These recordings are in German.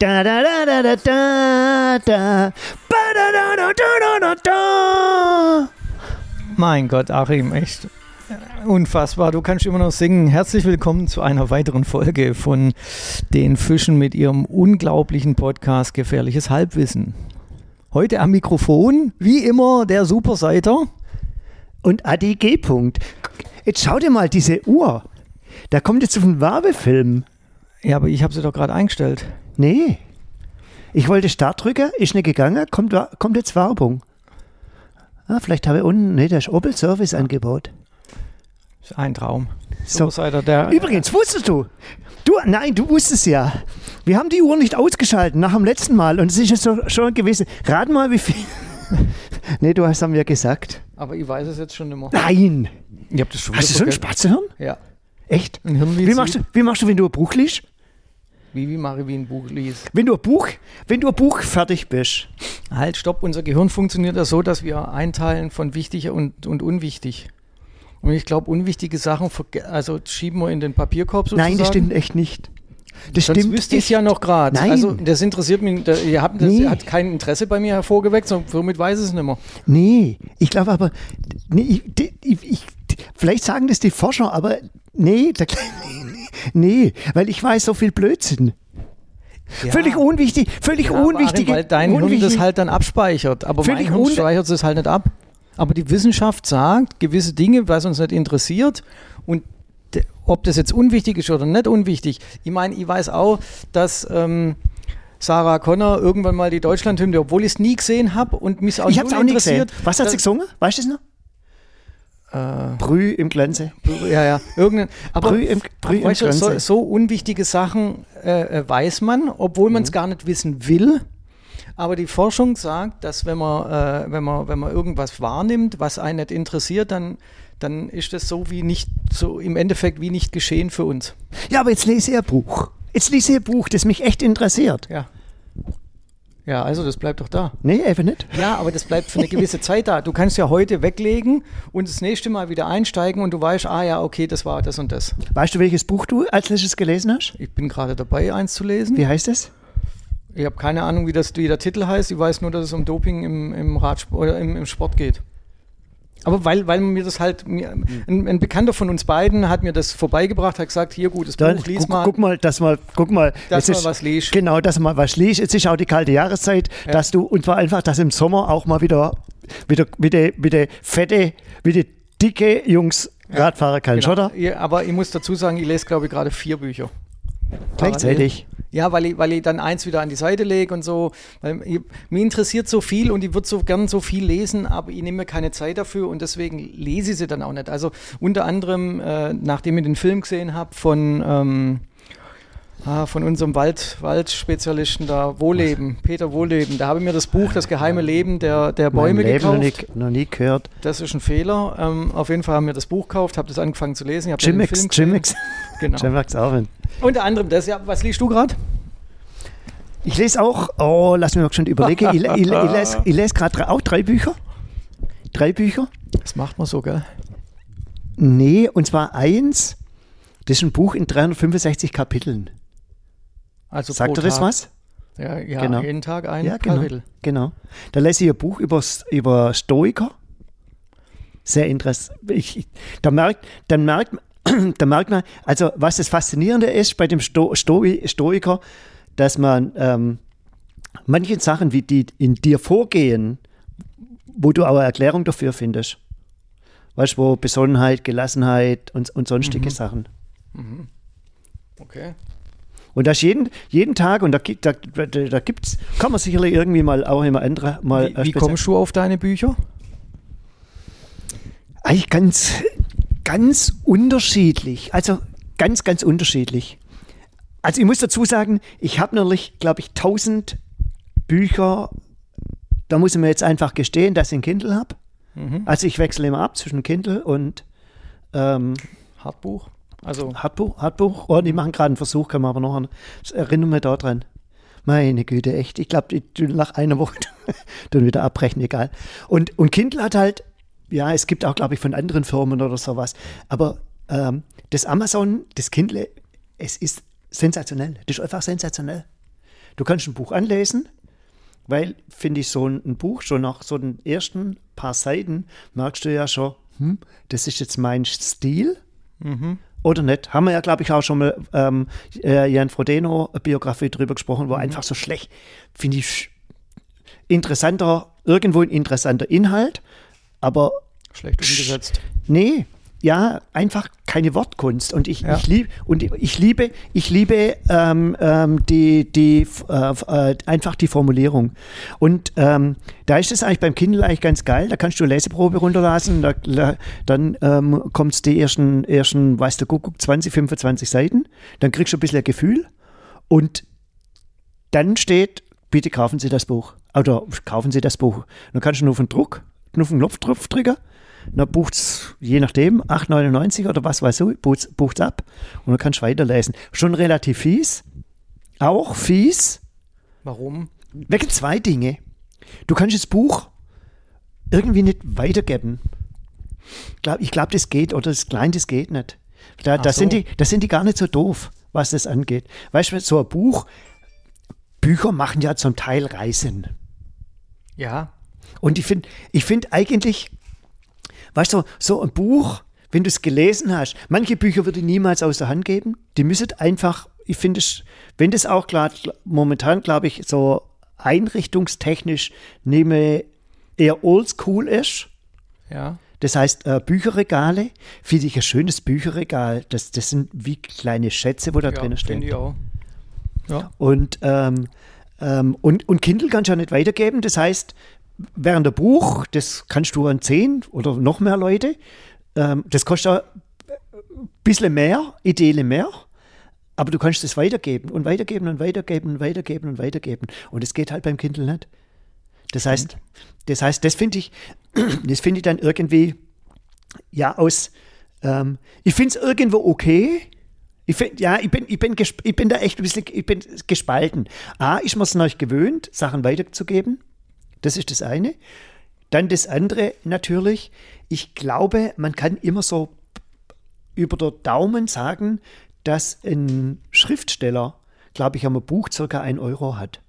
Da da da da da da da. Ba, da, da, da, da, da, da. Mein Gott, Achim, echt unfassbar. Du kannst immer noch singen. Herzlich willkommen zu einer weiteren Folge von den Fischen mit ihrem unglaublichen Podcast Gefährliches Halbwissen. Heute am Mikrofon, wie immer, der Superseiter. Und Adi G. -Punkt. Jetzt schau dir mal diese Uhr. Da kommt jetzt auf ein Werbefilm. Ja, aber ich habe sie doch gerade eingestellt. Nee. Ich wollte Start drücken, ist nicht gegangen, kommt, kommt jetzt Werbung. Ah, vielleicht habe ich unten, nee, da ist Opel Service Angebot. Ist ein Traum. So. Superseiter, der. Übrigens, wusstest du? Du, nein, du wusstest ja. Wir haben die Uhr nicht ausgeschaltet nach dem letzten Mal und es ist jetzt so, schon gewesen. Rat mal, wie viel. nee, du hast haben ja gesagt. Aber ich weiß es jetzt schon nicht mehr. Nein. Ich hab das schon Hast du so ein. Spatzehirn? Ja. Echt? Wie machst, du, wie machst du, wenn du ein Buch liest? Wie, wie mache ich wie ein Buch liest? Wenn du ein Buch, wenn du ein Buch fertig bist. Halt, stopp. Unser Gehirn funktioniert ja so, dass wir einteilen von wichtig und, und unwichtig. Und ich glaube, unwichtige Sachen also schieben wir in den Papierkorb sozusagen. Nein, das stimmt echt nicht. Das Sonst stimmt wüsste ich es echt. ja noch gerade. Nein. Also das interessiert mich, da, ihr habt, das Nee. hat kein Interesse bei mir hervorgeweckt, sondern somit weiß ich es nicht mehr. Nee, ich glaube aber, nee, ich, ich, ich, vielleicht sagen das die Forscher, aber nee, da, nee, weil ich weiß so viel Blödsinn. Ja. Völlig unwichtig, völlig Ja. Achim, weil dein Hirn unwichtige- das halt dann abspeichert. Aber Völlig mein un- speichert es halt nicht ab. Aber die Wissenschaft sagt, gewisse Dinge, was uns nicht interessiert und ob das jetzt unwichtig ist oder nicht unwichtig. Ich meine, ich weiß auch, dass ähm, Sarah Connor irgendwann mal die Deutschlandhymne, obwohl ich es nie gesehen habe und mich auch ich es null auch nicht gesehen. interessiert. Was hat sie gesungen? Weißt du es noch? Äh, Brüh im Glänze. ja, ja, irgendein. Aber Brüh im, Brüh im weißt du, so, Glänze. so unwichtige Sachen äh, äh, weiß man, obwohl Mhm. man es gar nicht wissen will. Aber die Forschung sagt, dass wenn man, äh, wenn man, wenn man irgendwas wahrnimmt, was einen nicht interessiert, dann, dann ist das so wie nicht, so im Endeffekt wie nicht geschehen für uns. Ja, aber jetzt lese ich ein Buch. Jetzt lese ich ein Buch, das mich echt interessiert. Ja. Ja, also das bleibt doch da. Nee, einfach nicht. Ja, aber das bleibt für eine gewisse Zeit da. Du kannst ja heute weglegen und das nächste Mal wieder einsteigen und du weißt, ah ja, okay, das war das und das. Weißt du, welches Buch du als letztes gelesen hast? Ich bin gerade dabei, eins zu lesen. Wie heißt es? Ich habe keine Ahnung, wie, das, wie der Titel heißt. Ich weiß nur, dass es um Doping im, im, Radsport, oder im, im Sport geht. Aber weil, weil mir das halt, mir, ein, ein Bekannter von uns beiden hat mir das vorbeigebracht, hat gesagt, hier gutes Buch, lies guck, mal. guck mal, dass mal, guck mal, Dass mal was liest. Genau, dass mal was liest. Jetzt ist auch die kalte Jahreszeit, Ja. dass du und zwar einfach, dass im Sommer auch mal wieder wieder wieder, wieder fette, wieder dicke Jungs Rad fahren kannst, Genau. oder? Ja, aber ich muss dazu sagen, ich lese, glaube ich, gerade vier Bücher. Gleichzeitig. Ja, weil ich, weil ich dann eins wieder an die Seite lege und so. Weil ich, mir interessiert so viel und ich würde so gern so viel lesen, aber ich nehme mir keine Zeit dafür und deswegen lese ich sie dann auch nicht. Also unter anderem, äh, nachdem ich den Film gesehen habe von, ähm, ah, von unserem Wald, Waldspezialisten da, Wohleben, Peter Wohleben, da habe ich mir das Buch Das geheime Leben der, der Mein Bäume Leben noch gekauft. nie, noch nie gehört. Das ist ein Fehler. Ähm, auf jeden Fall haben wir das Buch gekauft, habe das angefangen zu lesen. Ich Jimmix. Jimmix, Genau. Jimmix auch. Unter anderem das. Ja, was liest du gerade? Ich lese auch, oh, lass mich mal schon überlegen. ich, ich, le- ich lese, ich lese gerade auch drei Bücher. Drei Bücher. Das macht man so, gell? Nee, und zwar eins, das ist ein Buch in 365 Kapiteln. Also Sagt dir das was? Ja, ja Genau. jeden Tag ein Ja, genau. Kapitel. genau. Da lese ich ein Buch über, über Stoiker. Sehr interessant. Ich, da, merkt, dann merkt, da merkt man, also was das Faszinierende ist bei dem Sto, Stoi, Stoiker, dass man ähm, manche Sachen, wie die in dir vorgehen, wo du auch eine Erklärung dafür findest. Weißt du, wo Besonnenheit, Gelassenheit und, und sonstige Sachen. Okay. Und das jeden, jeden Tag, und da, gibt- da, da, da gibt's, kann man sicherlich irgendwie mal auch immer andere mal Wie, wie kommst du auf deine Bücher? Eigentlich ganz, ganz unterschiedlich. Also ganz, ganz unterschiedlich. Also ich muss dazu sagen, ich habe natürlich, glaube ich, 1000 Bücher. Da muss ich mir jetzt einfach gestehen, dass ich ein Kindle habe. Mhm. Also ich wechsle immer ab zwischen Kindle und ähm, Hartbuch? Also, Hardbuch. Hardbuch. Oh, die machen gerade einen Versuch, kann man aber noch an. Das erinnert mich da dran. Meine Güte, echt. Ich glaube, nach einer Woche dann wieder abbrechen, egal. Und, und Kindle hat halt, ja, es gibt auch, glaube ich, von anderen Firmen oder sowas. Aber ähm, das Amazon, das Kindle, es ist sensationell. Das ist einfach sensationell. Du kannst ein Buch anlesen, weil, finde ich, so ein, ein, Buch, schon nach so den ersten paar Seiten, merkst du ja schon, hm, das ist jetzt mein Stil. Mhm. Oder nicht? Haben wir ja, glaube ich, auch schon mal ähm, äh, Jan Frodeno Biografie drüber gesprochen, wo mhm. einfach so schlecht, finde ich, interessanter, irgendwo ein interessanter Inhalt, aber schlecht umgesetzt. Nee, ja, einfach keine Wortkunst. Und ich, ja. ich liebe und ich liebe, ich liebe ähm, ähm, die, die äh, äh, einfach die Formulierung. Und ähm, da ist es eigentlich beim Kindle eigentlich ganz geil. Da kannst du eine Leseprobe runterlassen. Da, dann ähm, kommt die ersten, ersten, weißt du, guck, 20, 25 Seiten. Dann kriegst du ein bisschen ein Gefühl. Und dann steht, bitte kaufen Sie das Buch. Oder kaufen Sie das Buch. Dann kannst du nur auf den Druck, nur auf den Knopf drücken dann bucht es, je nachdem, 8,99 oder was weiß ich, bucht es ab und dann kannst du weiterlesen. Schon relativ fies. Auch fies. Warum? Wegen zwei Dinge. Du kannst das Buch irgendwie nicht weitergeben. Ich glaube, das geht, oder das Kleine, das geht nicht. Da, da, so. sind die, da sind die gar nicht so doof, was das angeht. Weißt du, so ein Buch, Bücher machen ja zum Teil Reisen. Ja. Und ich finde ich find eigentlich, Weißt du, so ein Buch, wenn du es gelesen hast, manche Bücher würde ich niemals aus der Hand geben. Die müssen einfach, ich finde es, wenn das auch klar, momentan glaube ich, so einrichtungstechnisch nehme eher oldschool ist. Ja. Das heißt, äh, Bücherregale, finde ich ein schönes Bücherregal. Das, das sind wie kleine Schätze, wo da ja, drin stehen. Ich auch. Ja. Und, ähm, ähm, und, und Kindle kannst du ja nicht weitergeben. Das heißt, während der Buch, das kannst du an zehn oder noch mehr Leute, ähm, das kostet ein bisschen mehr, Ideale mehr, aber du kannst es weitergeben und weitergeben und weitergeben und weitergeben und weitergeben. Und es geht halt beim Kindle nicht. Das heißt, das heißt, das finde ich, das finde ich dann irgendwie, ja, aus, ähm, ich finde es irgendwo okay. Ich find, ja, ich bin, ich, bin ich bin da echt ein bisschen ich bin gespalten. A, ich muss noch gewöhnt, Sachen weiterzugeben. Das ist das eine. Dann das andere natürlich, ich glaube, man kann immer so über der Daumen sagen, dass ein Schriftsteller, glaube ich, am Buch circa ein Euro hat.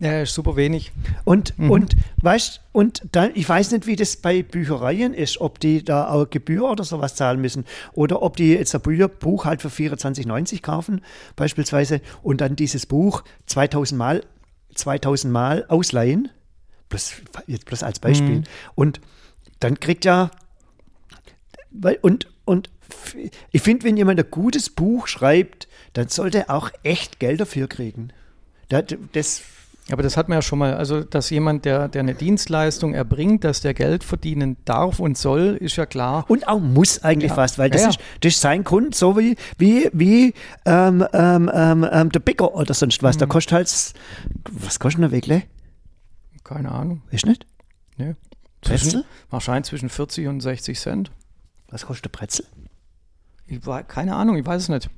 Ja, ist super wenig. Und, mhm. und weißt und dann, ich weiß nicht, wie das bei Büchereien ist, ob die da auch Gebühr oder sowas zahlen müssen oder ob die jetzt ein Buch halt für 24,90 kaufen, beispielsweise, und dann dieses Buch 2000 Mal, 2000 Mal ausleihen bloß, jetzt bloß als Beispiel. Mhm. Und dann kriegt ja, weil, und, und ich finde, wenn jemand ein gutes Buch schreibt, dann sollte er auch echt Geld dafür kriegen. Das, aber das hat man ja schon mal, also dass jemand, der, der eine Dienstleistung erbringt, dass der Geld verdienen darf und soll, ist ja klar. Und auch muss eigentlich ja. fast, weil das, ja, Ist, das ist sein Grund, so wie, wie, wie ähm, ähm, ähm, ähm der Bäcker oder sonst was. Mhm. Der kostet halt, was kostet der Wegle? Keine Ahnung. Ist nicht? Nee. Brezel? Wahrscheinlich zwischen 40 und 60 Cent. Was kostet Brezel? Ich war, keine Ahnung, ich weiß es nicht.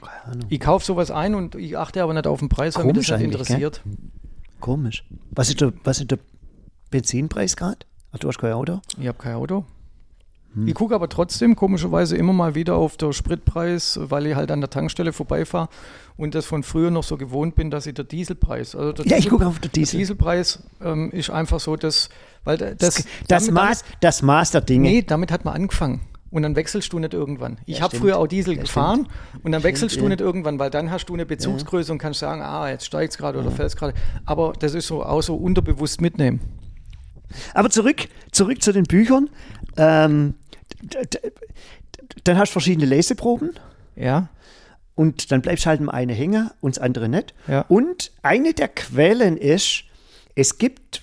Keine Ahnung. Ich kaufe sowas ein und ich achte aber nicht auf den Preis, weil mich das nicht interessiert. Gell? Komisch. Was ist der, was ist der Benzinpreis gerade? Ach, du hast kein Auto? Ich habe kein Auto. Ich gucke aber trotzdem komischerweise immer mal wieder auf den Spritpreis, weil ich halt an der Tankstelle vorbeifahre und das von früher noch so gewohnt bin, dass ich der Dieselpreis, also der ja, Diesel, ich gucke auf den Diesel. Der Dieselpreis ähm, ist einfach so, dass, weil das, das, das Maß, das Maß der Dinge. Nee, damit hat man angefangen. Und dann wechselst du nicht irgendwann. Ich ja, habe früher auch Diesel ja, gefahren stimmt. und dann wechselst stimmt, du nicht irgendwann, weil dann hast du eine Bezugsgröße und kannst sagen, ah, jetzt steigt es gerade oder fällt es gerade. Aber das ist so auch so unterbewusst mitnehmen. Aber zurück, zurück zu den Büchern. Ähm, dann hast du verschiedene Leseproben. Ja. Und dann bleibst du halt im eine hängen und das andere nicht. Ja. Und eine der Quellen ist, es gibt,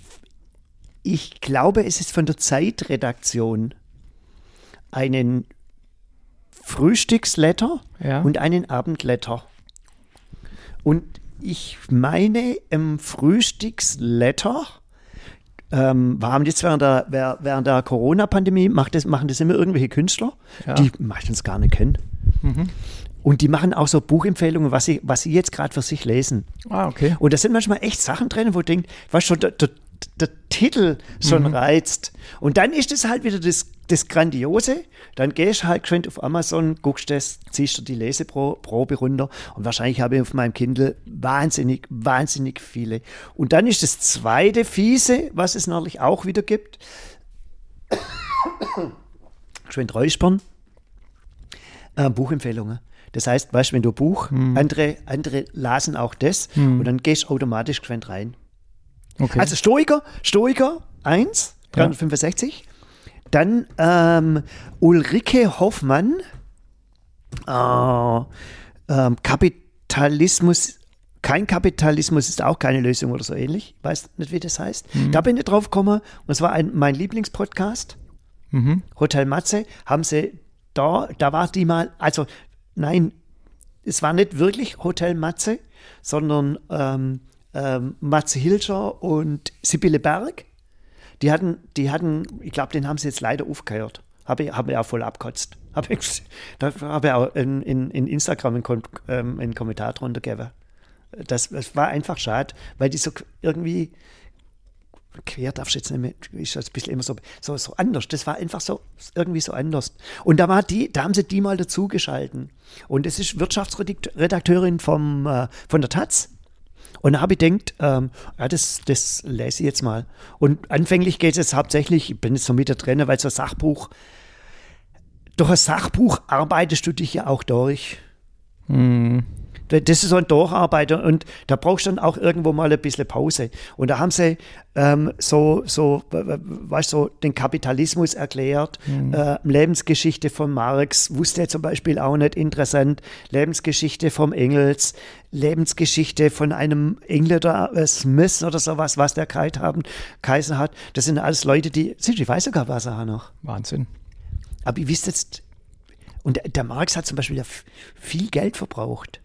ich glaube, es ist von der Zeitredaktion einen Frühstücksletter ja. und einen Abendletter. Und ich meine, im Frühstücksletter ähm, haben jetzt während der, während der Corona-Pandemie, machen das immer irgendwelche Künstler, ja. die meistens gar nicht kennen. Mhm. Und die machen auch so Buchempfehlungen, was sie, was sie jetzt gerade für sich lesen. Ah, okay. Und da sind manchmal echt Sachen drin, wo du denkst, was schon der, der, der Titel schon mhm. reizt. Und dann ist es halt wieder das das Grandiose, dann gehst du halt geschwind auf Amazon, guckst das, ziehst du die Leseprobe runter und wahrscheinlich habe ich auf meinem Kindle wahnsinnig, wahnsinnig viele. Und dann ist das zweite Fiese, was es natürlich auch wieder gibt, geschwind räuspern, äh, Buchempfehlungen. Das heißt, weißt wenn du Buch, hm. andere, andere lasen auch das hm. und dann gehst du automatisch geschwind rein. Okay. Also Stoiker, Stoiker 1, 365. Ja. Dann ähm, Ulrike Hoffmann, äh, äh, Kapitalismus, kein Kapitalismus ist auch keine Lösung oder so ähnlich. Ich weiß nicht, wie das heißt. Mhm. Da bin ich drauf gekommen und es war ein, mein Lieblingspodcast. Mhm. Hotel Matze, haben sie da, da war die mal, also nein, es war nicht wirklich Hotel Matze, sondern ähm, ähm, Matze Hilscher und Sibylle Berg. Die hatten, die hatten, ich glaube, den haben sie jetzt leider aufgehört. Habe ich, hab ich auch voll abkotzt. Habe ich, da habe ich auch in, in, in Instagram einen, ähm, einen Kommentar drunter gegeben. Das, das war einfach schade, weil die so irgendwie quer darfst jetzt nicht mehr, ist das ein bisschen immer so, so, so anders. Das war einfach so, irgendwie so anders. Und da war die, da haben sie die mal dazugeschalten. Und das ist Wirtschaftsredakteurin vom, äh, von der Taz. Und da habe ich gedacht, ähm, ja, das, das lese ich jetzt mal. Und anfänglich geht es jetzt hauptsächlich, ich bin jetzt so mit der drin, weil so ein Sachbuch, durch ein Sachbuch arbeitest du dich ja auch durch. Mhm. Das ist so ein Durcharbeiter und da brauchst du dann auch irgendwo mal ein bisschen Pause. Und da haben sie ähm, so, so, weißt so den Kapitalismus erklärt, mhm. äh, Lebensgeschichte von Marx, wusste er zum Beispiel auch nicht interessant, Lebensgeschichte vom Engels, Lebensgeschichte von einem Engländer, äh, Smith oder sowas, was der Kite haben, Kaiser hat. Das sind alles Leute, die, ich weiß sogar, was er noch. Wahnsinn. Aber ihr wisst jetzt, und der Marx hat zum Beispiel ja viel Geld verbraucht.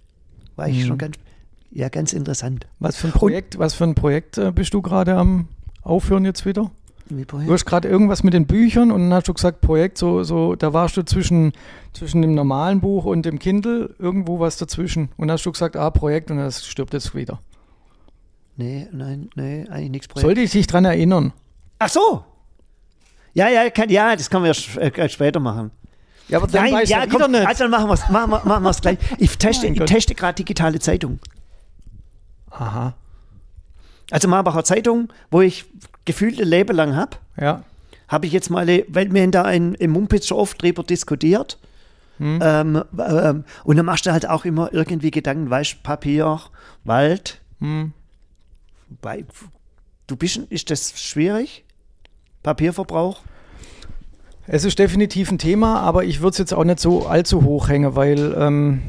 War ich mhm. schon ganz, ja, ganz interessant. Was für ein Projekt, Und, was für ein Projekt äh, bist du gerade am Aufhören jetzt wieder? Du hast gerade irgendwas mit den Büchern und dann hast du gesagt, Projekt, so, so, da warst du zwischen, zwischen dem normalen Buch und dem Kindle, irgendwo was dazwischen. Und dann hast du gesagt, ah, Projekt und das stirbt jetzt wieder. Nee, nein, nee, eigentlich nichts Projekt. Sollte ich dich dran erinnern? Ach so! Ja, ja, kann, ja, das können wir äh, später machen. Ja, aber dann Nein, ja, komm, nicht. Also machen wir es machen wir, machen gleich. Ich teste, ich teste gerade digitale Zeitung. Aha. Also Marbacher Zeitung, wo ich gefühlt ein Leben lang habe. Ja. Habe ich jetzt mal, weil wir da in, im Mumpitz schon oft drüber diskutiert. Hm. Ähm, ähm, und dann machst du halt auch immer irgendwie Gedanken, weißt Papier, Wald. Hm. Bei, du bist, ist das schwierig? Papierverbrauch? Es ist definitiv ein Thema, aber ich würde es jetzt auch nicht so allzu hoch hängen, weil ähm,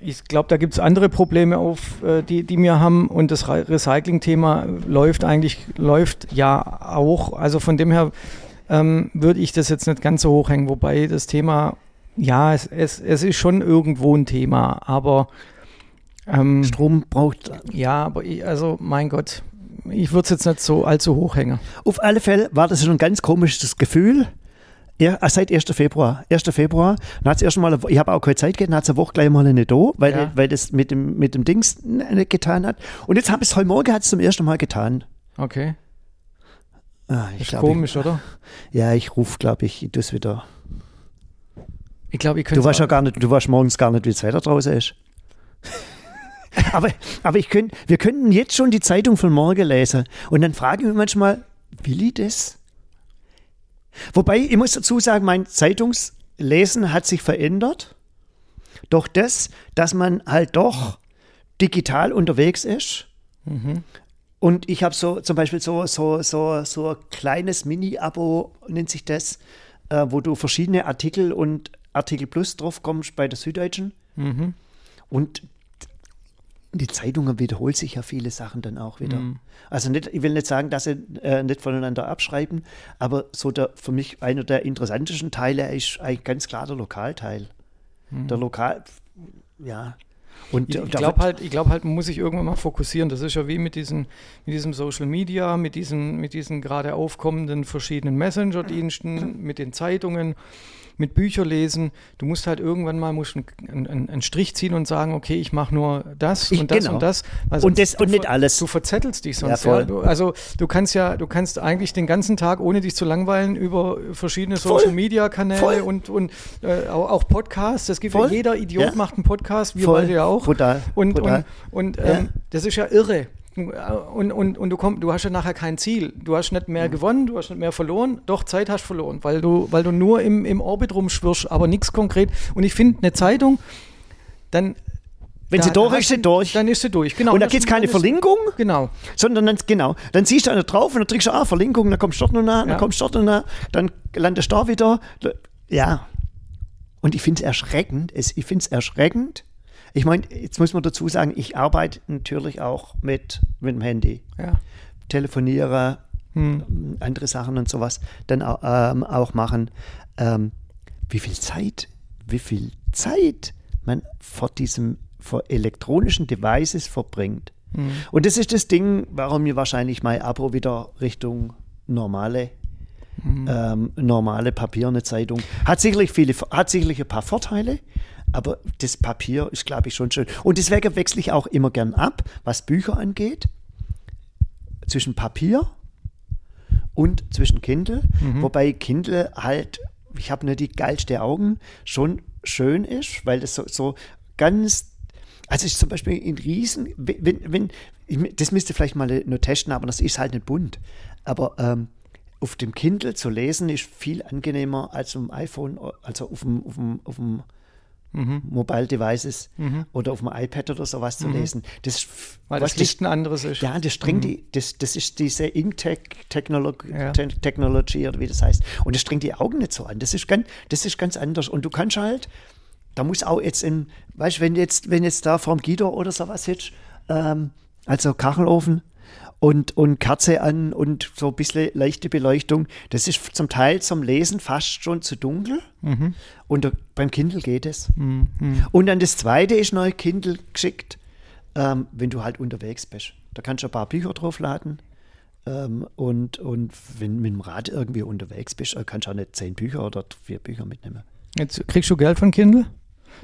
ich glaube, da gibt es andere Probleme auf, äh, die, die wir haben und das Re Recycling-Thema läuft eigentlich, läuft ja auch. Also von dem her ähm, würde ich das jetzt nicht ganz so hoch hängen, wobei das Thema, ja, es, es, es ist schon irgendwo ein Thema, aber ähm, Strom braucht. Ja, aber ich, also mein Gott, ich würde es jetzt nicht so allzu hoch hängen. Auf alle Fälle war das schon ein ganz komisches Gefühl. Ja, ah, seit 1. Februar. 1. Februar. Dann hat erst mal, ich habe auch keine Zeit gehabt, dann hat es eine Woche gleich mal nicht da, weil, ja. weil das mit dem, mit dem Dings nicht getan hat. Und jetzt habe ich es heute Morgen hat zum ersten Mal getan. Okay. Ah, ich ist glaub, komisch, ich, oder? Ja, ich rufe, glaube ich, das wieder. Ich glaube, ich könnte. Du weißt ja gar nicht, du weißt morgens gar nicht, wie das Wetter draußen ist. aber, aber ich könnt, wir könnten jetzt schon die Zeitung von morgen lesen. Und dann frage ich mich manchmal, will ich das? Wobei, ich muss dazu sagen, mein Zeitungslesen hat sich verändert. Doch das, dass man halt doch digital unterwegs ist. Mhm. Und ich habe so zum Beispiel so, so, so, so ein kleines Mini-Abo, nennt sich das, äh, wo du verschiedene Artikel und Artikel Plus drauf kommst bei der Süddeutschen. Mhm. Und die Zeitungen wiederholt sich ja viele Sachen dann auch wieder. Mhm. Also nicht, ich will nicht sagen, dass sie äh, nicht voneinander abschreiben, aber so der, für mich einer der interessantesten Teile ist eigentlich ganz klar der Lokalteil. Mhm. Der Lokal, ja. Und Ich, ich glaube halt, ich glaube halt, man muss sich irgendwann mal fokussieren. Das ist ja wie mit, diesen, mit diesem Social Media, mit diesen, mit diesen gerade aufkommenden verschiedenen Messenger-Diensten, mit den Zeitungen, mit Bücher lesen. Du musst halt irgendwann mal musst einen, einen, einen Strich ziehen und sagen, okay, ich mache nur das Ich- und das genau. und das. Und das- und nicht alles. Du verzettelst dich sonst. Ja, voll. Du, also du kannst ja, du kannst eigentlich den ganzen Tag, ohne dich zu langweilen, über verschiedene Voll. Social Media Kanäle Voll. und, und äh, auch, auch Podcasts. Das gibt Voll. jeder Idiot Ja. macht einen Podcast, wir Voll. beide ja auch. Brutal. Und, Brutal. und, und Ja. ähm, das ist ja irre. Und, und, und du, komm, du hast ja nachher kein Ziel. Du hast nicht Mhm. mehr gewonnen, du hast nicht mehr verloren. Doch, Zeit hast verloren, weil du, weil du nur im, im Orbit rumschwirrst, aber nichts konkret. Und ich finde, eine Zeitung, dann. Wenn sie da durch hast ist, sie du- durch. Dann ist sie durch, genau. und da gibt es keine Verlinkung, Genau. sondern dann, genau, dann siehst du da drauf und dann drückst du, ah, Verlinkung, dann kommst du dort noch nah, Ja. dann kommst du dort noch nah, dann landest du da wieder. Ja. Und ich finde es erschreckend, ich finde es erschreckend. Ich meine, jetzt muss man dazu sagen, ich arbeite natürlich auch mit, mit dem Handy. Ja. telefoniere, Hm. andere Sachen und sowas dann ähm, auch machen. Ähm, wie viel Zeit, wie viel Zeit man vor diesem, vor elektronischen Devices verbringt. Hm. Und das ist das Ding, warum mir wahrscheinlich mein Abo wieder Richtung normale, Hm. ähm, normale Papier, eine Zeitung. Hat sicherlich viele, hat sicherlich ein paar Vorteile, aber das Papier ist, glaube ich, schon schön. Und deswegen wechsle ich auch immer gern ab, was Bücher angeht, zwischen Papier und zwischen Kindle, wobei Kindle halt, ich habe nicht die geilste Augen, schon schön ist, weil das so, so ganz, also ich zum Beispiel in Riesen, wenn, wenn, ich, das müsste vielleicht mal nur testen, aber das ist halt nicht bunt. Aber ähm, auf dem Kindle zu lesen ist viel angenehmer als auf dem iPhone, also auf dem, auf dem, auf dem Mobile Devices oder auf dem iPad oder sowas zu lesen. Das, Weil was das Licht ein anderes ist. ja, das strengt die, das, das ist diese Inktek-Technologie Ja. Technology oder wie das heißt. Und das strengt die Augen nicht so an. Das ist ganz, das ist ganz anders. Und du kannst halt, da muss auch jetzt in, weißt du, wenn jetzt, wenn jetzt da vorm Guido oder sowas sitzt, ähm, also Kachelofen und, und Kerze an und so ein bisschen leichte Beleuchtung, das ist zum Teil zum Lesen fast schon zu dunkel. Und da, beim Kindle geht es. Und dann das zweite ist neu Kindle geschickt, ähm, wenn du halt unterwegs bist. Da kannst du ein paar Bücher draufladen. Ähm, und, und wenn mit dem Rad irgendwie unterwegs bist, äh, kannst du auch nicht zehn Bücher oder vier Bücher mitnehmen. Jetzt kriegst du Geld von Kindle?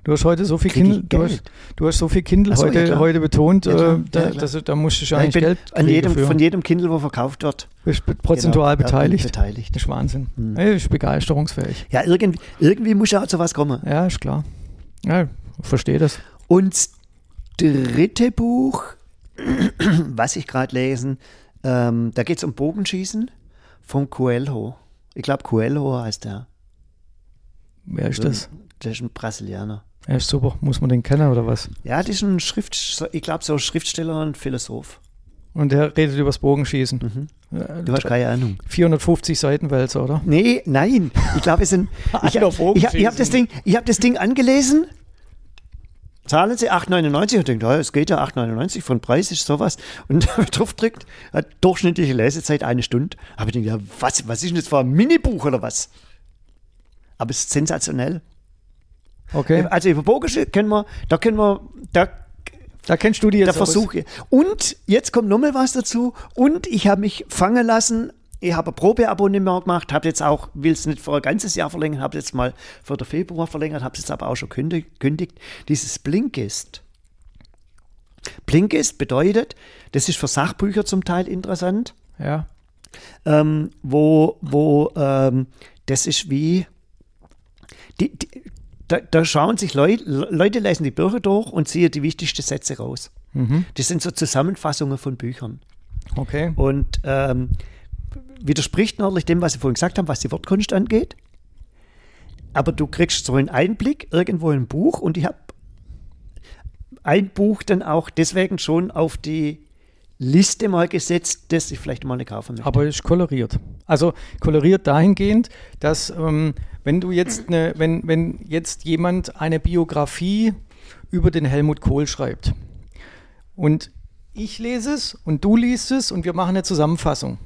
Du hast heute so viel ich Kindle, du hast, du hast so viel Kindle so, ja, heute, klar. heute betont, Ja, klar. äh, da, Ja, klar. das, da musst du schon Ja, ich eigentlich bin Geld an jedem, für. von jedem Kindle, wo verkauft wird, bist prozentual Genau, ja, beteiligt. beteiligt. Das ist Wahnsinn. Hm. Ey, ist begeisterungsfähig. Ja, irgendwie, irgendwie muss ja auch zu was kommen. Ja, ist klar. Ja, ich verstehe das. Und das dritte Buch, was ich gerade lesen, ähm, da geht es um Bogenschießen von Coelho. Ich glaube, Coelho heißt der. Wer ist das? Der ist ein Brasilianer. Er ist super. Muss man den kennen oder was? Ja, das ist ein Schrift, ich glaube, so Schriftsteller und Philosoph. Und der redet übers Bogenschießen. Äh, Mhm. Du hast keine Ahnung. 450 Seitenwälzer, oder? Nee, nein. Ich glaube, es sind. ich Einer ich, ich, habe das, Ding- ich hab das Ding angelesen. Zahlen Sie 8,99 und denkt, oh, es geht ja 8,99 von Preis ist sowas. Und drauf drückt, hat durchschnittliche Lesezeit eine Stunde. Aber ich denke, ja, was, was ist denn das für ein Minibuch oder was? Aber es ist sensationell. Okay. Also über Bogische können wir, da können wir, da Da kennst du die jetzt der aus. Versuch. Und jetzt kommt nochmal was dazu. Und ich habe mich fangen lassen. Ich habe ein Probeabonnement gemacht, habe jetzt auch, will es nicht für ein ganzes Jahr verlängern, habe jetzt mal für den Februar verlängert, habe es jetzt aber auch schon kündig- kündigt. Dieses Blinkist. Blinkist bedeutet, das ist für Sachbücher zum Teil interessant, Ja. ähm, wo, wo ähm, das ist wie, die, die, da, da schauen sich Leute, Leute lesen die Bücher durch und ziehen die wichtigsten Sätze raus. Mhm. Das sind so Zusammenfassungen von Büchern. Okay. Und ähm, widerspricht natürlich dem, was Sie vorhin gesagt haben, was die Wortkunst angeht. Aber du kriegst so einen Einblick irgendwo in ein Buch und ich habe ein Buch dann auch deswegen schon auf die Liste mal gesetzt, das ich vielleicht mal nicht kaufen möchte. Aber ist koloriert. Also koloriert dahingehend, dass ähm, wenn du jetzt eine, wenn, wenn jetzt jemand eine Biografie über den Helmut Kohl schreibt und ich lese es und du liest es und wir machen eine Zusammenfassung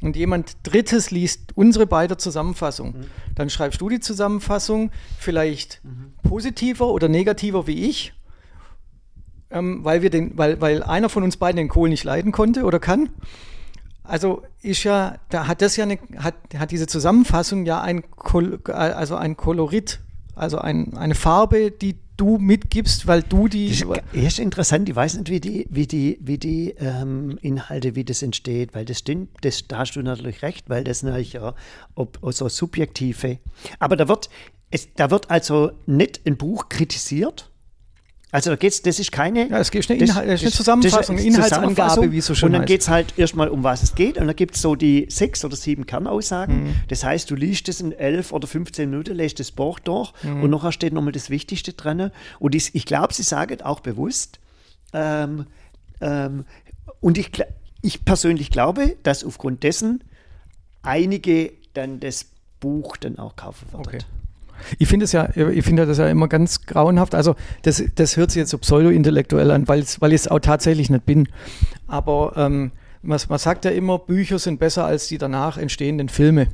und jemand Drittes liest unsere beide Zusammenfassung, dann schreibst du die Zusammenfassung vielleicht positiver oder negativer wie ich ähm, weil wir den, weil, weil einer von uns beiden den Kohl nicht leiden konnte oder kann. Also ist ja, da hat das ja eine, hat, hat diese Zusammenfassung ja ein, Kol also ein Kolorit, also ein, eine Farbe, die du mitgibst, weil du die. Das ist interessant, ich weiß nicht, wie die, wie die, wie die ähm, Inhalte, wie das entsteht, weil das stimmt, das, da hast du natürlich recht, weil das natürlich ja ob, so subjektive. Aber da wird, es, da wird also nicht ein Buch kritisiert, also da geht's, das ist keine. Ja, es geht eine, Inhalt, das, eine Zusammenfassung, eine Inhaltsangabe, wie es so schön Und dann geht es halt erstmal um was es geht und dann gibt es so die sechs oder sieben Kernaussagen. Mhm. Das heißt, du liest es in elf oder 15 Minuten, lässt das Buch durch mhm. und nachher steht nochmal das Wichtigste drin. Und ich, ich glaube, sie sagen auch bewusst, ähm, ähm, und ich, ich persönlich glaube, dass aufgrund dessen einige dann das Buch dann auch kaufen werden. Okay. Ich finde es ja, ich finde das ja immer ganz grauenhaft. Also das, das hört sich jetzt so pseudo-intellektuell an, weil ich es auch tatsächlich nicht bin. Aber ähm, man, man sagt ja immer, Bücher sind besser als die danach entstehenden Filme.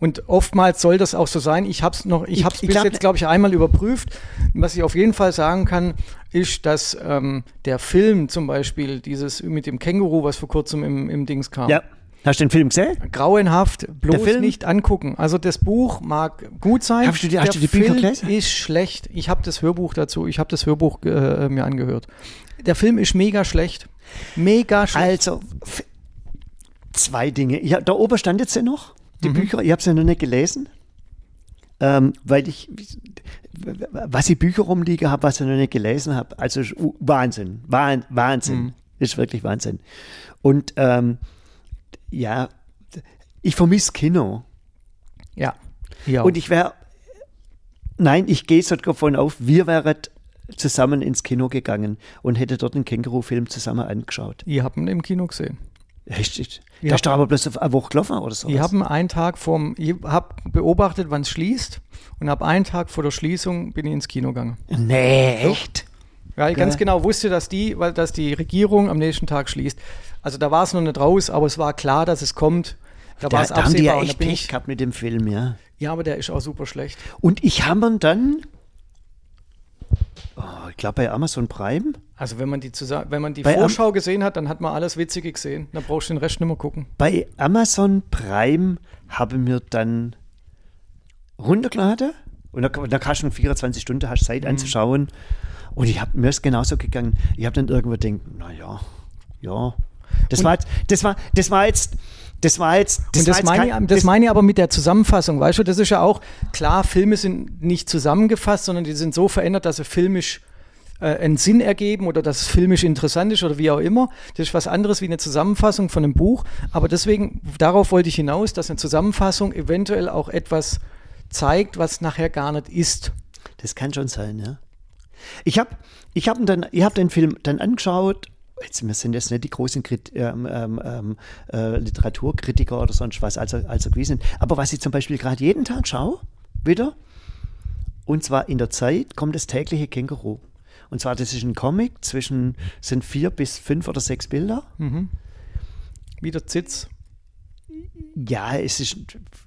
Und oftmals soll das auch so sein. Ich habe es noch, ich, ich habe es bis glaub, jetzt, glaube ich, einmal überprüft. Was ich auf jeden Fall sagen kann, ist, dass ähm, der Film zum Beispiel, dieses mit dem Känguru, was vor kurzem im, im Dings kam, ja. Hast du den Film gesehen? Grauenhaft, bloß nicht angucken. Also das Buch mag gut sein. Hast du die, hast du die Bücher gelesen? ist schlecht. Ich habe das Hörbuch dazu, ich habe das Hörbuch äh, mir angehört. Der Film ist mega schlecht. Mega schlecht. Also, zwei Dinge. Ja, da oben stand jetzt ja noch, die mhm. Bücher, ich habe sie noch nicht gelesen. Ähm, weil ich, was ich Bücher rumliege habe, was ich noch nicht gelesen habe, also Wahnsinn, Wahnsinn, mhm. ist wirklich Wahnsinn. Und ähm, ja, ich vermisse Kino. Ja. Und ich wäre, nein, ich gehe so davon auf, wir wären zusammen ins Kino gegangen und hätte dort einen Känguru-Film zusammen angeschaut. Ihr habt ihn im Kino gesehen. Richtig. Da ist aber bloß eine Woche gelaufen oder so. Ich habe einen Tag vorm, ich habe beobachtet, wann es schließt und habe einen Tag vor der Schließung bin ich ins Kino gegangen. Nee, echt? Weil ich ganz genau wusste, dass die, weil dass die Regierung am nächsten Tag schließt. Also da war es noch nicht raus, aber es war klar, dass es kommt. Da, da, da haben die ja echt Pech gehabt mit dem Film, ja. Ja, aber der ist auch super schlecht. Und ich habe dann, oh, ich glaube bei Amazon Prime. Also wenn man die, wenn man die Vorschau Am gesehen hat, dann hat man alles Witzige gesehen. Dann brauchst du den Rest nicht mehr gucken. Bei Amazon Prime haben wir dann runtergeladen und da, da kannst du 24 Stunden hast Zeit mhm. anzuschauen. Und ich habe mir ist genauso gegangen. Ich habe dann irgendwo gedacht, naja, ja, das war, das war, das war jetzt, das war jetzt. Das, das, war meine, kein, das, das meine ich aber mit der Zusammenfassung, weißt du, das ist ja auch klar, Filme sind nicht zusammengefasst, sondern die sind so verändert, dass sie filmisch äh, einen Sinn ergeben oder dass es filmisch interessant ist oder wie auch immer. Das ist was anderes wie eine Zusammenfassung von einem Buch. Aber deswegen, darauf wollte ich hinaus, dass eine Zusammenfassung eventuell auch etwas zeigt, was nachher gar nicht ist. Das kann schon sein, ja. Ich habe ich hab ich hab den Film dann angeschaut jetzt, wir sind jetzt nicht die großen Krit ähm, ähm, ähm, äh, Literaturkritiker oder sonst was, also, also gewesen. Aber was ich zum Beispiel gerade jeden Tag schaue, wieder, und zwar in der Zeit kommt das tägliche Känguru. Und zwar, das ist ein Comic zwischen, sind vier bis fünf oder sechs Bilder. Mhm. Wieder Zitz. Ja, es ist,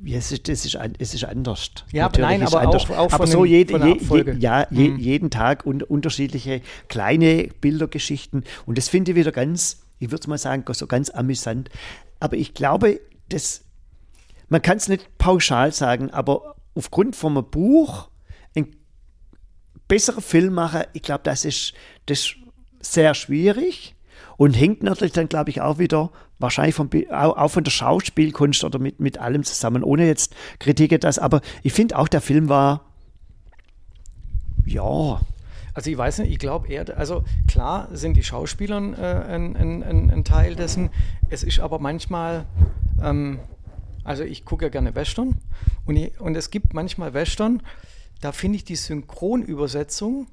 es ist, es ist, es ist anders. Ja, Natürlich nein, aber anders. auch, auch aber so jede, je, je, ja, je, mhm. jeden Tag un, unterschiedliche kleine Bildergeschichten. Und das finde ich wieder ganz, ich würde mal sagen, so ganz amüsant. Aber ich glaube, das, man kann es nicht pauschal sagen, aber aufgrund von einem Buch ein besserer Film machen, ich glaube, das ist, das ist sehr schwierig und hängt natürlich dann, glaube ich, auch wieder wahrscheinlich vom, auch von der Schauspielkunst oder mit, mit allem zusammen, ohne jetzt Kritik das. Aber ich finde auch, der Film war, ja, also ich weiß nicht, ich glaube eher, also klar sind die Schauspieler äh, ein, ein, ein, Teil dessen. Es ist aber manchmal, ähm, also ich gucke ja gerne Western und, ich, und es gibt manchmal Western, da finde ich die Synchronübersetzung,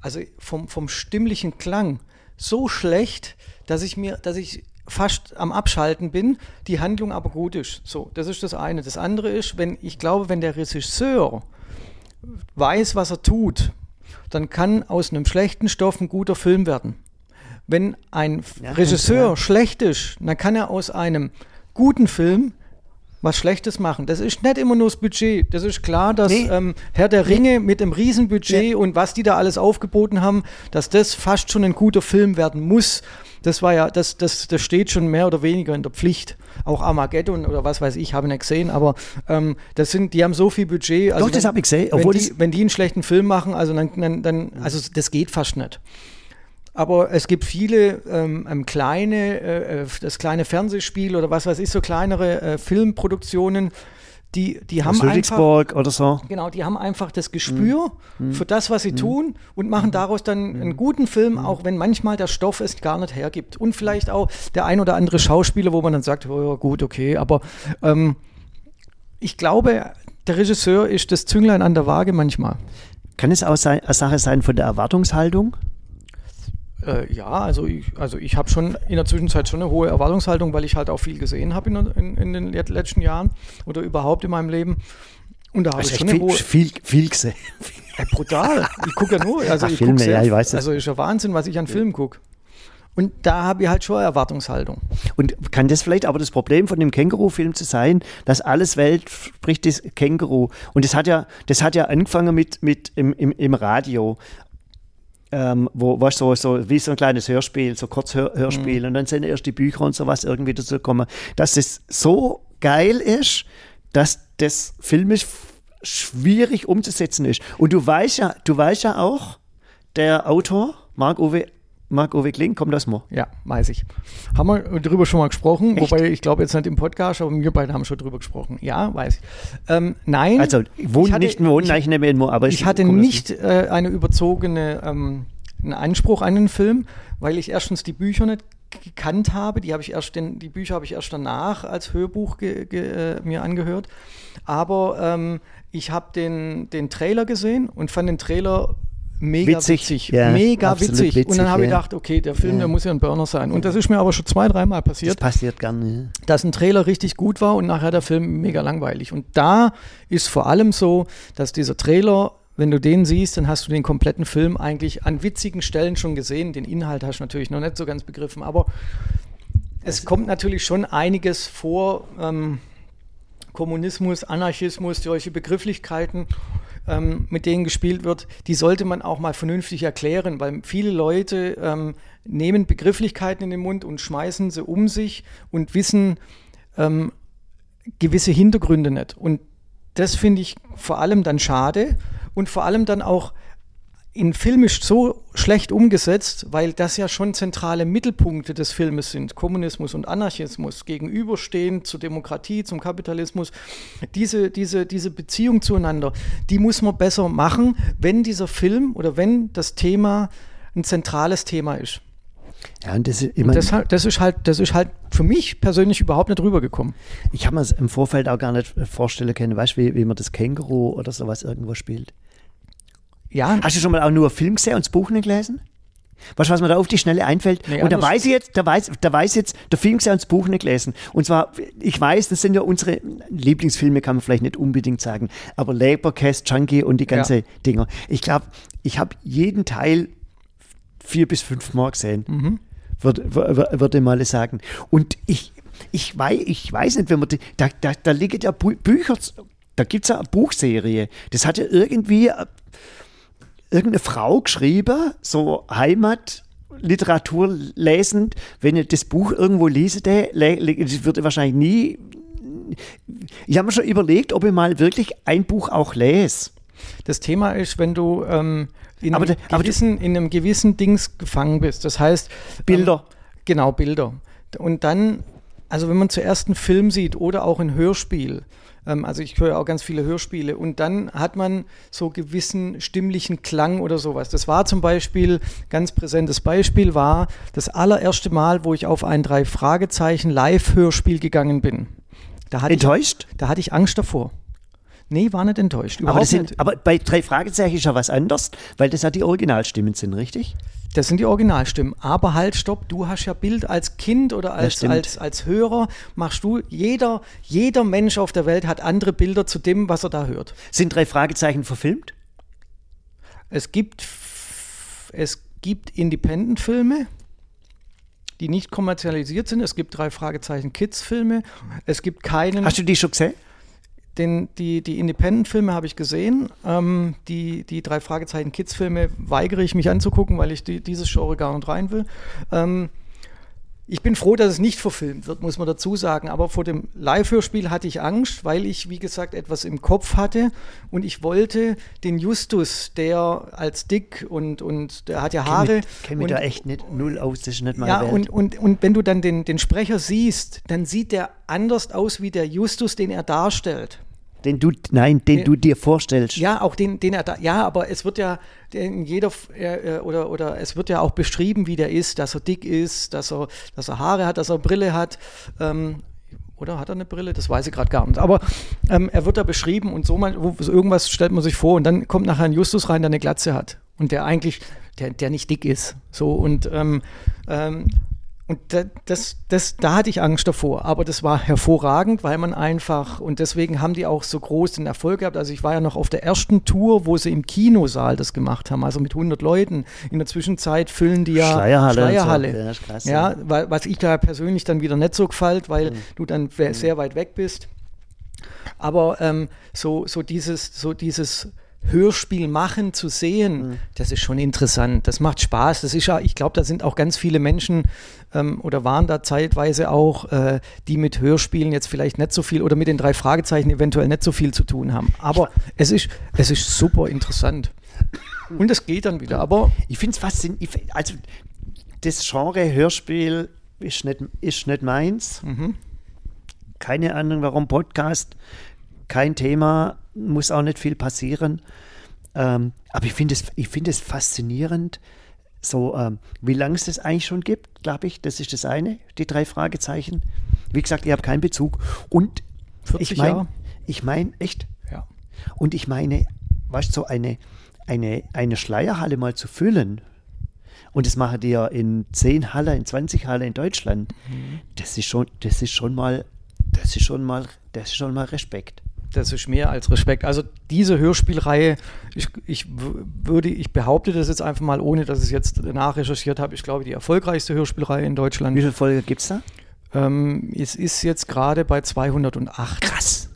also vom, vom stimmlichen Klang, so schlecht, dass ich mir, dass ich fast am Abschalten bin, die Handlung aber gut ist. So, das ist das eine. Das andere ist, wenn ich glaube, wenn der Regisseur weiß, was er tut, dann kann aus einem schlechten Stoff ein guter Film werden. Wenn ein ja, Regisseur ja. schlecht ist, dann kann er aus einem guten Film was Schlechtes machen. Das ist nicht immer nur das Budget. Das ist klar, dass Nee. ähm, Herr der Ringe mit einem Riesenbudget Ja. und was die da alles aufgeboten haben, dass das fast schon ein guter Film werden muss. Das war ja, das, das, das steht schon mehr oder weniger in der Pflicht. Auch Armageddon oder was weiß ich, habe ich nicht gesehen, aber ähm, das sind, die haben so viel Budget. Also Doch, das wenn- hab ich gesehen, Wenn obwohl die, das- wenn die einen schlechten Film machen, also dann, dann, dann also das geht fast nicht. Aber es gibt viele ähm, ähm, kleine, äh, äh, das kleine Fernsehspiel oder was weiß ich, so kleinere äh, Filmproduktionen, die, die haben einfach, oder so. genau, die haben einfach das Gespür Mhm. für das, was sie tun und machen daraus dann einen guten Film, auch wenn manchmal der Stoff es gar nicht hergibt. Und vielleicht auch der ein oder andere Schauspieler, wo man dann sagt, oh, gut, okay, aber ähm, ich glaube, der Regisseur ist das Zünglein an der Waage manchmal. Kann es auch eine Sache sein von der Erwartungshaltung? Äh, ja, also ich, also ich habe schon in der Zwischenzeit schon eine hohe Erwartungshaltung, weil ich halt auch viel gesehen habe in, in, in den let- letzten Jahren oder überhaupt in meinem Leben. Und da habe Hast ich schon eine viel, hohe. viel, viel gesehen. Ey, brutal. Ich gucke ja nur. Also Ach, ich Filme, sehr, ja, ich weiß das. Also ist ja Wahnsinn, was ich an Filmen gucke. Und da habe ich halt schon eine Erwartungshaltung. Und kann das vielleicht aber das Problem von dem Känguru-Film zu sein, dass alles Welt spricht das Känguru. Und das hat ja, das hat ja angefangen mit, mit im, im, im Radio. Ähm, wo was so, so wie so ein kleines Hörspiel, so Kurzhörspiel und dann sind erst die Bücher und sowas irgendwie dazu gekommen, dass das so geil ist, dass das filmisch schwierig umzusetzen ist. Und du weißt ja, du weißt ja auch, der Autor, Marc-Uwe Marc-Uwe Kling, kommt das mal. Ja, weiß ich. Haben wir drüber schon mal gesprochen, Echt? wobei ich glaube jetzt nicht im Podcast, aber wir beide haben schon drüber gesprochen. Ja, weiß ich. Ähm, nein. Also, ich wohne Ich hatte- nicht, wir wohnen ich- nicht mehr in Mo, aber ich hatte komm, das nicht äh, eine überzogene ähm, einen Anspruch an den Film, weil ich erstens die Bücher nicht gekannt habe. Die habe ich erst den, die Bücher habe ich erst danach als Hörbuch ge, ge, äh, mir angehört. Aber ähm, ich habe den, den Trailer gesehen und fand den Trailer mega Witzig, witzig. ja, mega absolut witzig. Und dann witzig, habe ich ja. gedacht, okay, der Film, Ja. der muss ja ein Burner sein. Und das ist mir aber schon zwei, dreimal Das passiert passiert gerne. dass ein Trailer richtig gut war und nachher der Film mega langweilig. Und da ist vor allem so, dass dieser Trailer, wenn du den siehst, dann hast du den kompletten Film eigentlich an witzigen Stellen schon gesehen. Den Inhalt hast du natürlich noch nicht so ganz begriffen, aber es kommt natürlich schon einiges vor. Ähm, Kommunismus, Anarchismus, solche Begrifflichkeiten, ähm, mit denen gespielt wird, die sollte man auch mal vernünftig erklären, weil viele Leute ähm, nehmen Begrifflichkeiten in den Mund und schmeißen sie um sich und wissen ähm, gewisse Hintergründe nicht. Und das finde ich vor allem dann schade und vor allem dann auch in filmisch so schlecht umgesetzt, weil das ja schon zentrale Mittelpunkte des Filmes sind. Kommunismus und Anarchismus gegenüberstehen zur Demokratie, zum Kapitalismus. Diese, diese, diese Beziehung zueinander, die muss man besser machen, wenn dieser Film oder wenn das Thema ein zentrales Thema ist. Ja, und das, Und das, halt- das ist halt, das ist halt für mich persönlich überhaupt nicht rübergekommen. ich habe mir es im Vorfeld auch gar nicht vorstellen können, weißt du, wie, wie man das Känguru oder sowas irgendwo spielt. Ja, Hast du schon mal auch nur einen Film gesehen und das Buch nicht gelesen? Weißt du, was mir da auf die Schnelle einfällt? Nee, und da weiß ich jetzt, da weiß, da weiß ich jetzt, der Film gesehen und das Buch nicht gelesen. Und zwar, ich weiß, das sind ja unsere Lieblingsfilme, kann man vielleicht nicht unbedingt sagen, aber Leberkäse, Junkie und die ganze Ja. Dinger. Ich glaube, ich habe jeden Teil vier bis fünf Mal gesehen. Mhm. Würde, ich mal sagen. Und ich, ich, weiß, ich weiß nicht, wenn man die, da, da, da liegen ja Bücher, da gibt es ja eine Buchserie. Das hat ja irgendwie irgendeine Frau geschrieben, so Heimatliteratur lesend, wenn ich das Buch irgendwo lese, würde wahrscheinlich nie. Ich habe mir schon überlegt, ob ich mal wirklich ein Buch auch lese. Das Thema ist, wenn du ähm, in, Aber einem aber gewissen, in einem gewissen Dings gefangen bist. Das heißt. Bilder. Ähm, genau, Bilder. Und dann, also wenn man zuerst einen Film sieht oder auch ein Hörspiel, ähm, also ich höre auch ganz viele Hörspiele, und dann hat man so gewissen stimmlichen Klang oder sowas. Das war zum Beispiel, ganz präsentes Beispiel war das allererste Mal, wo ich auf ein drei Fragezeichen Live-Hörspiel gegangen bin. Da hatte ich Enttäuscht? da hatte ich Angst davor. Nee, war nicht enttäuscht. Aber, Überhaupt das sind, nicht. aber bei drei Fragezeichen ist ja was anderes, weil das ja die Originalstimmen sind, richtig? Das sind die Originalstimmen. Aber halt, stopp, du hast ja Bild als Kind oder als, als, als Hörer, machst du, jeder, jeder Mensch auf der Welt hat andere Bilder zu dem, was er da hört. Sind drei Fragezeichen verfilmt? Es gibt, es gibt Independent-Filme, die nicht kommerzialisiert sind. Es gibt drei Fragezeichen Kids-Filme. Es gibt keinen. Hast du die schon gesehen? Den, die die Independent-Filme habe ich gesehen. Ähm, die, die drei Fragezeichen Kids-Filme weigere ich mich anzugucken, weil ich die, dieses Genre gar nicht rein will. Ähm, ich bin froh, dass es nicht verfilmt wird, muss man dazu sagen. Aber vor dem Live-Hörspiel hatte ich Angst, weil ich, wie gesagt, etwas im Kopf hatte. Und ich wollte den Justus, der als dick und, und der hat ja Haare. Ich kenne mich da echt nicht null aus, das ist nicht meine ja, Welt. und, und, und wenn du dann den, den Sprecher siehst, dann sieht der anders aus wie der Justus, den er darstellt. Den du, nein, den Nee. du dir vorstellst. Ja, auch den, den er da, ja, aber es wird ja in jeder äh, äh, oder oder es wird ja auch beschrieben, wie der ist, dass er dick ist, dass er, dass er Haare hat, dass er Brille hat. Ähm, oder hat er eine Brille? Das weiß ich gerade gar nicht. Aber ähm, er wird da beschrieben und so wo- so irgendwas stellt man sich vor und dann kommt nachher ein Justus rein, der eine Glatze hat und der eigentlich, der, der nicht dick ist. So und ähm, ähm, und da, das, das, da hatte ich Angst davor, aber das war hervorragend, weil man einfach, und deswegen haben die auch so groß den Erfolg gehabt. Also ich war ja noch auf der ersten Tour, wo sie im Kinosaal das gemacht haben, also mit 100 Leuten. In der Zwischenzeit füllen die ja Schleierhalle. Schleierhalle. So. Krass, Ja, weil, was ich da persönlich dann wieder nicht so gefällt, weil Mhm. du dann we- sehr weit weg bist. Aber ähm, so, so dieses, so dieses Hörspiel machen zu sehen, Mhm. das ist schon interessant. Das macht Spaß. Das ist ja, ich glaube, da sind auch ganz viele Menschen ähm, oder waren da zeitweise auch, äh, die mit Hörspielen jetzt vielleicht nicht so viel oder mit den drei Fragezeichen eventuell nicht so viel zu tun haben. Aber es ist, es ist super interessant. Und es geht dann wieder. Aber Ich finde es faszinierend. Also, das Genre Hörspiel ist nicht, ist nicht meins. Mhm. Keine Ahnung, warum Podcast. Kein Thema, muss auch nicht viel passieren. Ähm, aber ich finde es, ich finde es faszinierend, so ähm, wie lange es das eigentlich schon gibt, glaube ich. Das ist das eine, die drei Fragezeichen. Wie gesagt, ich habe keinen Bezug. Und 40 ich meine, ich meine, echt, ja. und ich meine, weißt du, so eine, eine, eine Schleierhalle mal zu füllen, und das machen die ja in 10 Halle, in 20 Halle in Deutschland, das ist schon, das ist schon mal, das ist schon mal, das ist schon mal Respekt. Das ist mehr als Respekt. Also diese Hörspielreihe, ich, ich würde, ich behaupte das jetzt einfach mal, ohne dass ich es jetzt nachrecherchiert habe, ich glaube, die erfolgreichste Hörspielreihe in Wie Deutschland. viele Folgen gibt es da? Ähm, es ist jetzt gerade bei 208. Krass.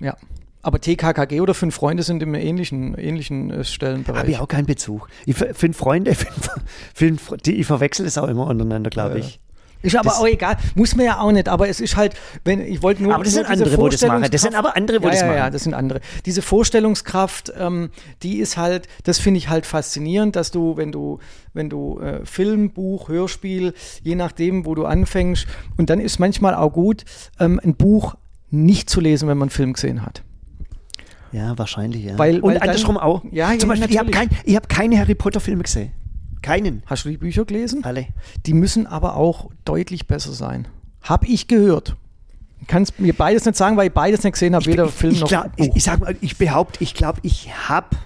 Ja. Aber TKKG oder Fünf Freunde sind im ähnlichen, ähnlichen äh, Stellenbereich. Habe ich auch keinen Bezug. Ich, fünf Freunde, fünf, fünf, die, ich verwechsel es auch immer untereinander, glaube ich. Ist aber Das- auch egal, muss man ja auch nicht, aber es ist halt, wenn ich wollte nur. Aber das nur sind andere, wo das machen. Das sind aber andere, wo ja, das ja, machen. Ja, das sind andere. Diese Vorstellungskraft, ähm, die ist halt, das finde ich halt faszinierend, dass du, wenn du, wenn du äh, Film, Buch, Hörspiel, je nachdem, wo du anfängst, und dann ist manchmal auch gut, ähm, ein Buch nicht zu lesen, wenn man einen Film gesehen hat. Ja, wahrscheinlich, ja. Weil- Und weil dann- andersrum auch. Ja, ja, Zum Beispiel, ich habe natürlich. kein, ich hab keine Harry Potter-Filme gesehen. Keinen. Hast du die Bücher gelesen? Alle. Die müssen aber auch deutlich besser sein. Hab ich gehört. Kannst mir beides nicht sagen, weil ich beides nicht gesehen habe, weder ich, Film ich, noch glaub, Buch. ich, ich sag mal, ich behaupte, ich glaube, ich habe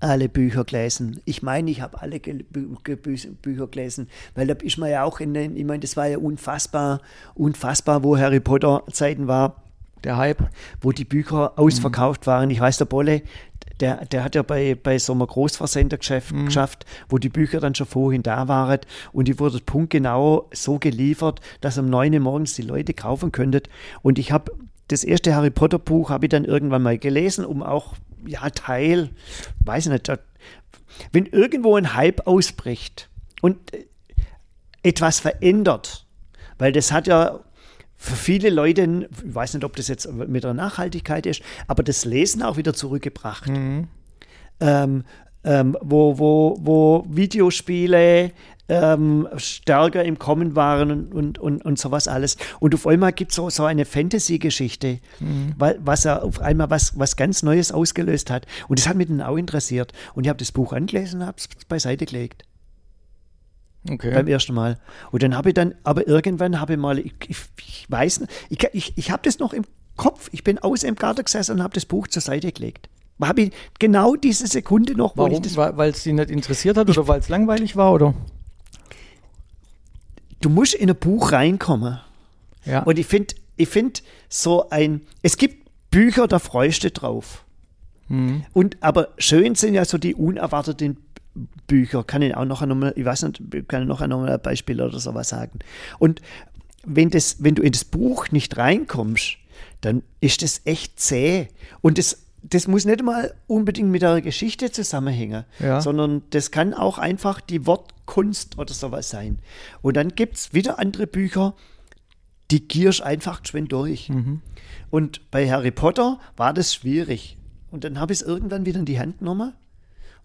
alle Bücher gelesen. Ich meine, ich habe alle Ge Bü Bücher gelesen, weil da ist man ja auch in den, ich meine, das war ja unfassbar, unfassbar, wo Harry Potter Zeiten war, Der Hype. wo die Bücher ausverkauft waren. Ich weiß, der Bolle, der, der hat ja bei, bei so einem Großversendergeschäft geschafft, wo die Bücher dann schon vorhin da waren und die wurden punktgenau so geliefert, dass um 9 Uhr morgens die Leute kaufen könnten. Und ich habe das erste Harry Potter Buch habe ich dann irgendwann mal gelesen, um auch, ja, Teil, weiß ich nicht, wenn irgendwo ein Hype ausbricht und äh, etwas verändert, weil das hat ja für viele Leute, ich weiß nicht, ob das jetzt mit der Nachhaltigkeit ist, aber das Lesen auch wieder zurückgebracht. Ähm, ähm, wo, wo, wo Videospiele ähm, stärker im Kommen waren und, und, und, und sowas alles. Und auf einmal gibt es so, so eine Fantasy-Geschichte, wa- was er auf einmal was, was ganz Neues ausgelöst hat. Und das hat mich dann auch interessiert. Und ich habe das Buch angelesen und habe es beiseite gelegt Okay. beim ersten Mal. Und dann habe ich dann, aber irgendwann habe ich mal, ich, ich, ich weiß nicht, ich, ich, ich habe das noch im Kopf. Ich bin aus im Garten gesessen und habe das Buch zur Seite gelegt. Habe ich genau diese Sekunde noch, wo ich Warum? das, Weil es sie nicht interessiert hat oder weil es langweilig war? Oder? du musst in ein Buch reinkommen. Ja. Und ich finde, ich finde so ein, es gibt Bücher, da freust du drauf. Mhm. Und aber schön sind ja so die unerwarteten Bücher, kann ich auch noch einmal, ich weiß nicht, kann ich noch einmal ein Beispiel oder sowas sagen. Und wenn, das, wenn du in das Buch nicht reinkommst, dann ist das echt zäh. Und das, das muss nicht mal unbedingt mit der Geschichte zusammenhängen, Ja. sondern das kann auch einfach die Wortkunst oder sowas sein. Und dann gibt es wieder andere Bücher, die gierst einfach geschwind durch. Und bei Harry Potter war das schwierig. Und dann habe ich es irgendwann wieder in die Hand genommen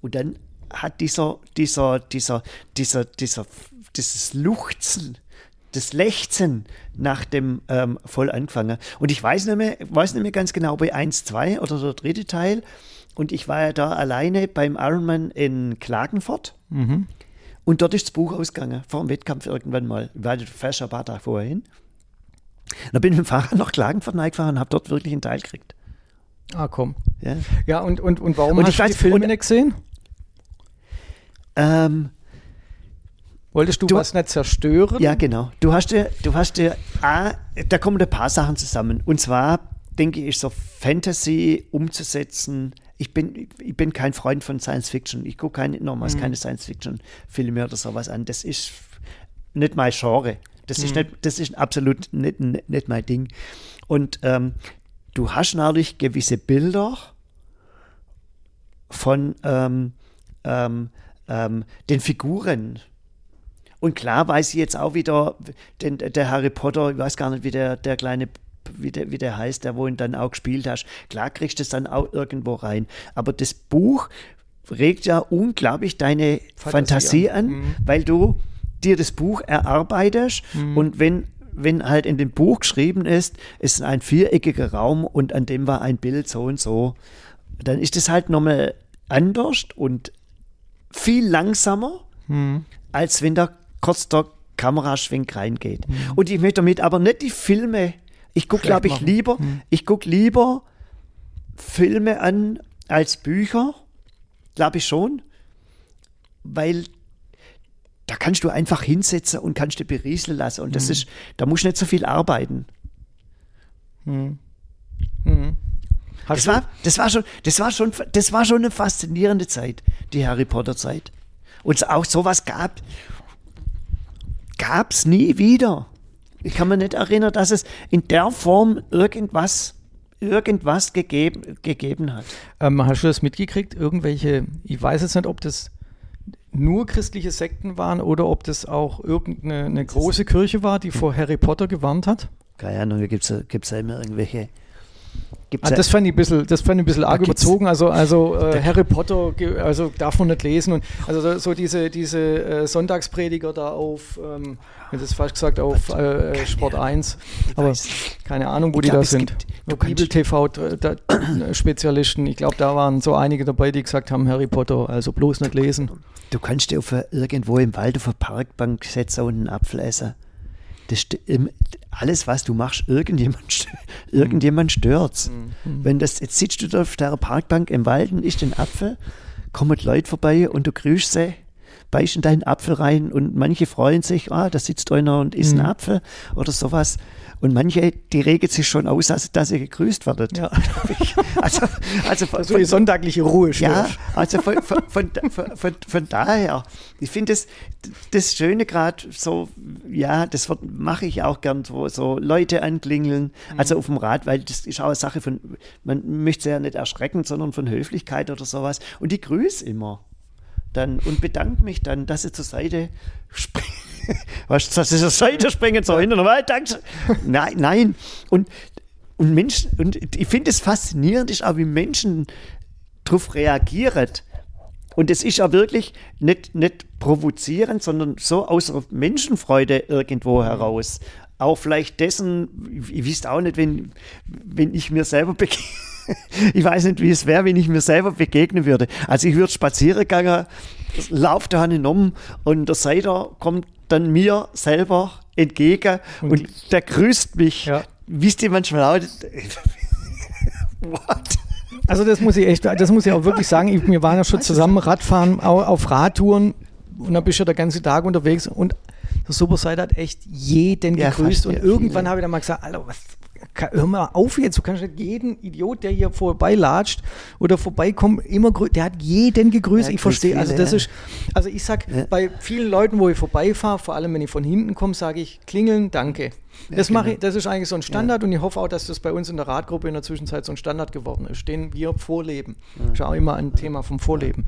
und dann hat dieser, dieser, dieser, dieser, dieser, dieses Luchzen, das Lechzen nach dem ähm, voll angefangen. Und ich weiß nicht mehr, weiß nicht mehr ganz genau, bei 1, 2 oder der dritte Teil. Und ich war ja da alleine beim Ironman in Klagenfurt. Und dort ist das Buch ausgegangen, vor dem Wettkampf irgendwann mal. Ich war fast ein paar Tage vorher hin. Dann bin ich mit dem Fahrrad nach Klagenfurt gefahren und habe dort wirklich einen Teil gekriegt. Ah, komm. Ja. Ja, und, und, und warum Und hast ich du die weiß- Filme und- nicht gesehen? Ähm, Wolltest du, Du- was nicht zerstören? Ja, genau. Du hast ja, du hast ja, ah, da kommen ein paar Sachen zusammen. Und zwar, denke ich, so Fantasy umzusetzen. Ich bin, ich bin kein Freund von Science Fiction. Ich gucke keine, nochmals keine Science Fiction Filme oder sowas an. Das ist nicht mein Genre. Das ist, nicht, das ist absolut nicht, nicht, nicht mein Ding. Und ähm, du hast natürlich gewisse Bilder von ähm, ähm, ähm, den Figuren. Und klar weiß ich jetzt auch wieder, den, der Harry Potter, ich weiß gar nicht, wie der, der kleine, wie der, wie der heißt, der wo ihn dann auch gespielt hast. Klar kriegst du es dann auch irgendwo rein. Aber das Buch regt ja unglaublich deine Fantasie Fantasie, an, weil du dir das Buch erarbeitest und wenn wenn halt in dem Buch geschrieben ist, ist ein viereckiger Raum und an dem war ein Bild so und so, dann ist es halt nochmal anders und viel langsamer, als wenn da kurz der Kameraschwenk reingeht. Und ich möchte damit aber nicht die Filme, ich gucke, glaube ich, machen. lieber, ich gucke lieber Filme an als Bücher, glaube ich schon, weil da kannst du einfach hinsetzen und kannst dich berieseln lassen. Und das ist, da musst du nicht so viel arbeiten. Hast Das war, das war schon, das war schon, das war schon eine faszinierende Zeit, die Harry Potter Zeit. Und es auch sowas gab, gab es nie wieder. Ich kann mich nicht erinnern, dass es in der Form irgendwas, irgendwas gegeben, gegeben hat. ähm, hast du das mitgekriegt? Irgendwelche, ich weiß jetzt nicht, ob das nur christliche Sekten waren oder ob das auch irgendeine eine große Kirche war, die vor Harry Potter gewarnt hat. Keine Ahnung, da gibt es ja immer irgendwelche. Ah, das fand ich ein bisschen, das fand ich ein bisschen arg überzogen. Also, also äh, Harry Potter, also darf man nicht lesen. Und also so, so diese, diese äh, Sonntagsprediger da auf, ähm, hätte es falsch gesagt, auf äh, Sport 1. Aber keine Ahnung, wo Ich die glaub, da sind. Bibel TV da, äh, Spezialisten. Ich glaube, da waren so einige dabei, die gesagt haben, Harry Potter, also bloß nicht lesen. du kannst dir auf, irgendwo im Wald auf eine Parkbank setzen und einen Apfel essen. Das alles, was du machst, irgendjemand, irgendjemand stört's. Wenn das, jetzt sitzt du da auf der Parkbank im Wald und isst den Apfel, kommen Leute vorbei und du grüßt sie, beißt in deinen Apfel rein und manche freuen sich, ah, da sitzt einer und isst einen Apfel oder sowas. Und manche, die regen sich schon aus, dass, dass sie gegrüßt werden. Ja. Also, also von, So die sonntagliche Ruhe ja, stört. also von, von, von, von, von, daher, ich finde das, das Schöne gerade so, ja, das mache ich auch gern so, so Leute anklingeln, also auf dem Rad, weil das ist auch eine Sache von, man möchte sie ja nicht erschrecken, sondern von Höflichkeit oder sowas. Und die grüße immer dann und bedanke mich dann, dass sie zur Seite springen. Was, dass sie zur Seite springen, so hinten, weil, danke. Nein, nein. Und, und Menschen, und ich finde es faszinierend, ist auch, wie Menschen darauf reagieren. Und es ist ja wirklich nicht, nicht provozierend, sondern so aus Menschenfreude irgendwo heraus. Auch vielleicht dessen, ich wisst auch nicht, wenn, wenn ich mir selber begegne. Ich weiß nicht, wie es wäre, wenn ich mir selber begegnen würde. Also ich würde spazieren gegangen, laufe da um und der Seiter kommt dann mir selber entgegen und, der grüßt mich. Ja. Wisst ihr manchmal auch, what? Also das muss ich echt, das muss ich auch wirklich sagen. Ich, wir waren ja schon zusammen Radfahren au- auf Radtouren und dann bist du ja der ganze Tag unterwegs und der Superside hat echt jeden Ja, gegrüßt fast, und ja, irgendwann habe ich dann mal gesagt, Alter, was hör mal auf jetzt, du kannst nicht jeden Idiot, der hier vorbeilatscht oder vorbeikommt, immer. Der hat jeden gegrüßt. Ja, ich verstehe. Also das ja. ist, also ich sag, Ja. bei vielen Leuten, wo ich vorbeifahre, vor allem wenn ich von hinten komme, sage ich, klingeln, danke. Das mache genau. ich, das ist eigentlich so ein Standard und ich hoffe auch, dass das bei uns in der Radgruppe in der Zwischenzeit so ein Standard geworden ist, den wir vorleben. Ist ja auch immer ein Thema vom Vorleben.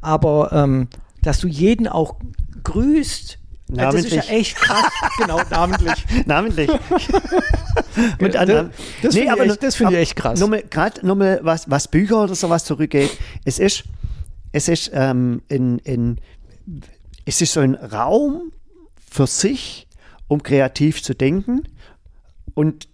Aber ähm, dass du jeden auch grüßt, äh, das ist ja Namentlich. echt krass. genau, namentlich. Namentlich. Und Das- an, das finde ich echt- das finde ich echt krass. Gerade nochmal, was, was Bücher oder sowas zurückgeht, es ist, es ist, ähm, in, in, es ist so ein Raum für sich, um kreativ zu denken. Und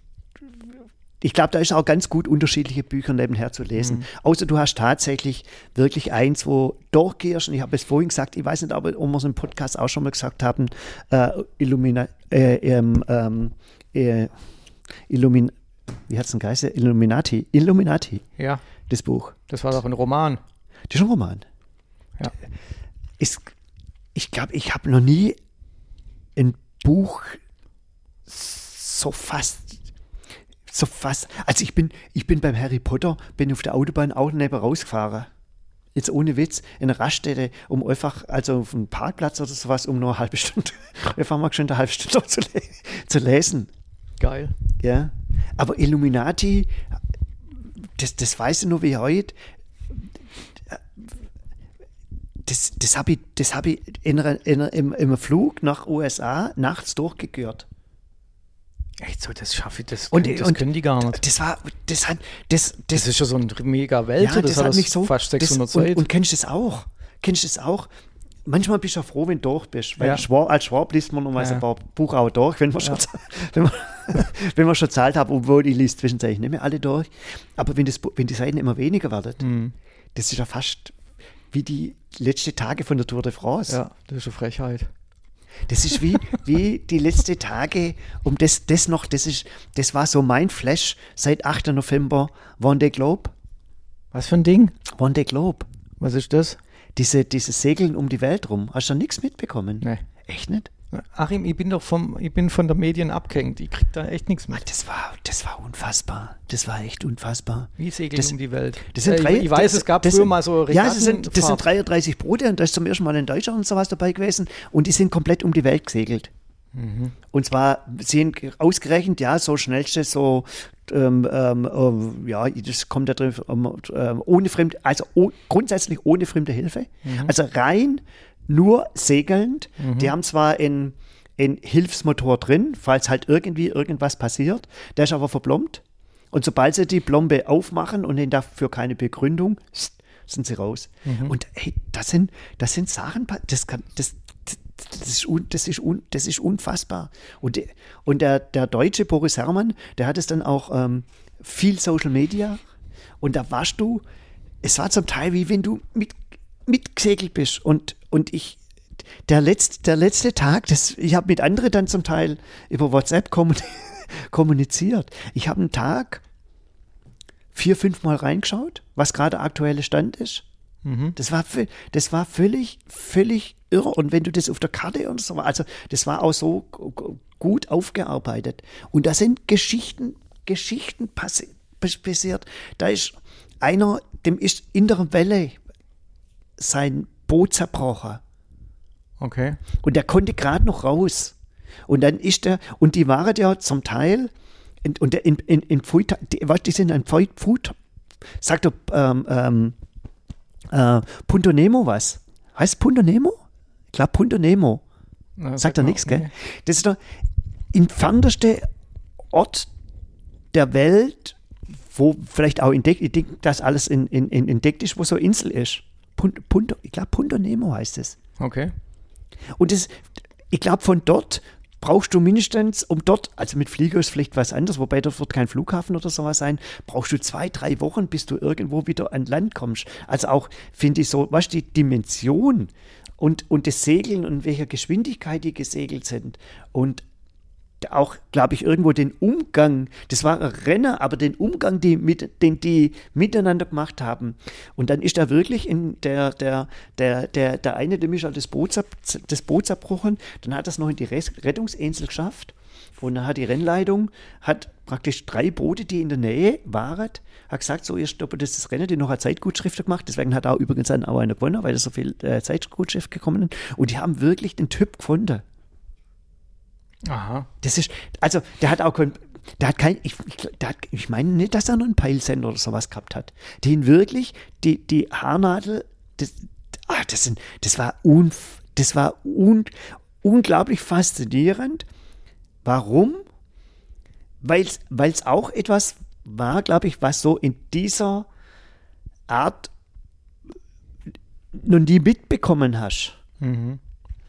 ich glaube, da ist auch ganz gut unterschiedliche Bücher nebenher zu lesen. Außer du hast tatsächlich wirklich eins, wo durchgehst. Und ich habe es vorhin gesagt, ich weiß nicht, ob, ob wir es im Podcast auch schon mal gesagt haben, äh, Illumina, äh, ähm, ähm, äh, Illumin, wie hat es denn geheißen? Illuminati. Illuminati, Ja, das Buch. das war doch ein Roman. Das ist ein Roman. Ja. Ist, ich glaube, ich habe noch nie ein Buch so fast so fast. Also ich bin, ich bin beim Harry Potter, bin auf der Autobahn auch neben rausgefahren. Jetzt ohne Witz, in einer Raststätte, um einfach, also auf einem Parkplatz oder sowas, um nur eine halbe Stunde, einfach mal schon eine halbe Stunde zu, le zu lesen. Geil. Ja. Aber Illuminati, das, das weiß ich nur wie heute. Das, das habe ich, das hab ich in in im, im Flug nach USA nachts durchgegehört. Echt so, das schaffe ich, das, Und- können, das und- können die gar nicht. Das war, das hat, das, das, Das ist ja so ein mega Wälzer, ja, das, das hat mich so fast 600 das, und, und kennst du das auch? Kennst du das auch? Manchmal bist du ja froh, wenn du durch bist. Weil Ja. Schwab, als Schwab liest man normalerweise Ja. ein paar Buch auch durch, wenn man schon, wenn man, wenn man schon zahlt hat, obwohl ich liest zwischenzeitlich nicht mehr alle durch. Aber wenn, das, wenn die Seiten immer weniger werden, Mhm. das ist ja fast wie die letzten Tage von der Tour de France. ja, das ist eine Frechheit. Das ist wie, wie die letzten Tage, um das, das noch, das ist, das war so mein Flash seit 8. November, Vendée Globe. Was für ein Ding? Vendée Globe. Was ist das? Diese, diese Segeln um die Welt rum. Hast du da nichts mitbekommen? Nee. Echt nicht? Achim, ich bin doch vom, ich bin von der Medien abgehängt. Ich krieg da echt nichts mit. Das war, das war unfassbar. Das war echt unfassbar. Wie segeln Das- um die Welt? Das sind Äh, drei, ich, ich weiß, das- es gab das früher mal so Ja, das sind, das sind Regattenfahrt. 33 Boote und da ist zum ersten Mal in Deutschland und sowas dabei gewesen und die sind komplett um die Welt gesegelt. Mhm. Und zwar sind ausgerechnet, ja, so schnellste, so, ähm, ähm, ähm, ja, das kommt da drin, ähm, ähm, ohne fremde, also oh, grundsätzlich ohne fremde Hilfe. Mhm. Also rein nur segelnd. Die haben zwar in ein Hilfsmotor drin, falls halt irgendwie irgendwas passiert. Der ist aber verplombt. Und sobald sie die Plombe aufmachen und ihnen dafür keine Begründung, sind sie raus. Und hey, das sind, das sind Sachen, das kann, das, das ist, un, das, ist un, das ist unfassbar. Und, der- und der, der deutsche Boris Herrmann, der hat es dann auch ähm, viel Social Media. Und da warst du, es war zum Teil wie wenn du mit, mitgesegelt bist. Und, und ich, der letzte, der letzte Tag, das, ich habe mit anderen dann zum Teil über WhatsApp kommun- kommuniziert. Ich habe einen Tag vier, fünf Mal reingeschaut, was gerade der aktuelle Stand ist. Das war, das war völlig, völlig irre. Und wenn du das auf der Karte und so, also das war auch so gut aufgearbeitet. Und da sind Geschichten, Geschichten passi pass- passiert. Da ist einer, dem ist in der Welle sein Boot zerbrochen. Okay. Und der konnte gerade noch raus. Und dann ist er, und die waren ja zum Teil, in, und der in, in, in Pfui, die, was, die sind ein Pfui, Pfui, sagt er, ähm, ähm, äh, Punto Nemo was? Heißt Punto Nemo? Ich glaube Punto Nemo. Na, Sagt sag er mal, nichts, gell? nee. Das ist der entfernteste Ort der Welt, wo vielleicht auch entdeckt, ich denke, dass alles in, in, in entdeckt ist, wo so eine Insel ist. Punto, Punto, ich glaube Punto Nemo heißt es. Okay. Und das, ich glaube, von dort brauchst du mindestens, um dort, also mit Flieger ist vielleicht was anderes, wobei dort wird kein Flughafen oder sowas sein, brauchst du zwei, drei Wochen, bis du irgendwo wieder an Land kommst. Also auch, finde ich so, was die Dimension und, und das Segeln und welcher Geschwindigkeit die gesegelt sind und auch, glaube ich, irgendwo den Umgang, das war ein Renner, aber den Umgang, die mit, den die miteinander gemacht haben. Und dann ist da wirklich in der, der, der, der, der eine, dem ist halt das Boot, das Boot zerbrochen, dann hat es noch in die Rettungsinsel geschafft. Und dann hat die Rennleitung, hat praktisch drei Boote, die in der Nähe waren, hat gesagt, so, ihr stoppt das, das Rennen, die noch eine Zeitgutschrift gemacht. Deswegen hat auch übrigens auch einer gewonnen, weil da so viel äh, Zeitgutschrift gekommen ist. Und die haben wirklich den Typ gefunden. Aha. Das ist, also der hat auch kein, der hat kein, ich, hat, ich meine nicht, dass er noch einen Peilsender oder sowas gehabt hat. Den wirklich, die, die Haarnadel, das, ah, das, sind, das war, un, das war un, unglaublich faszinierend. Warum? Weil es auch etwas war, glaube ich, was so in dieser Art noch nie mitbekommen hast. Mhm.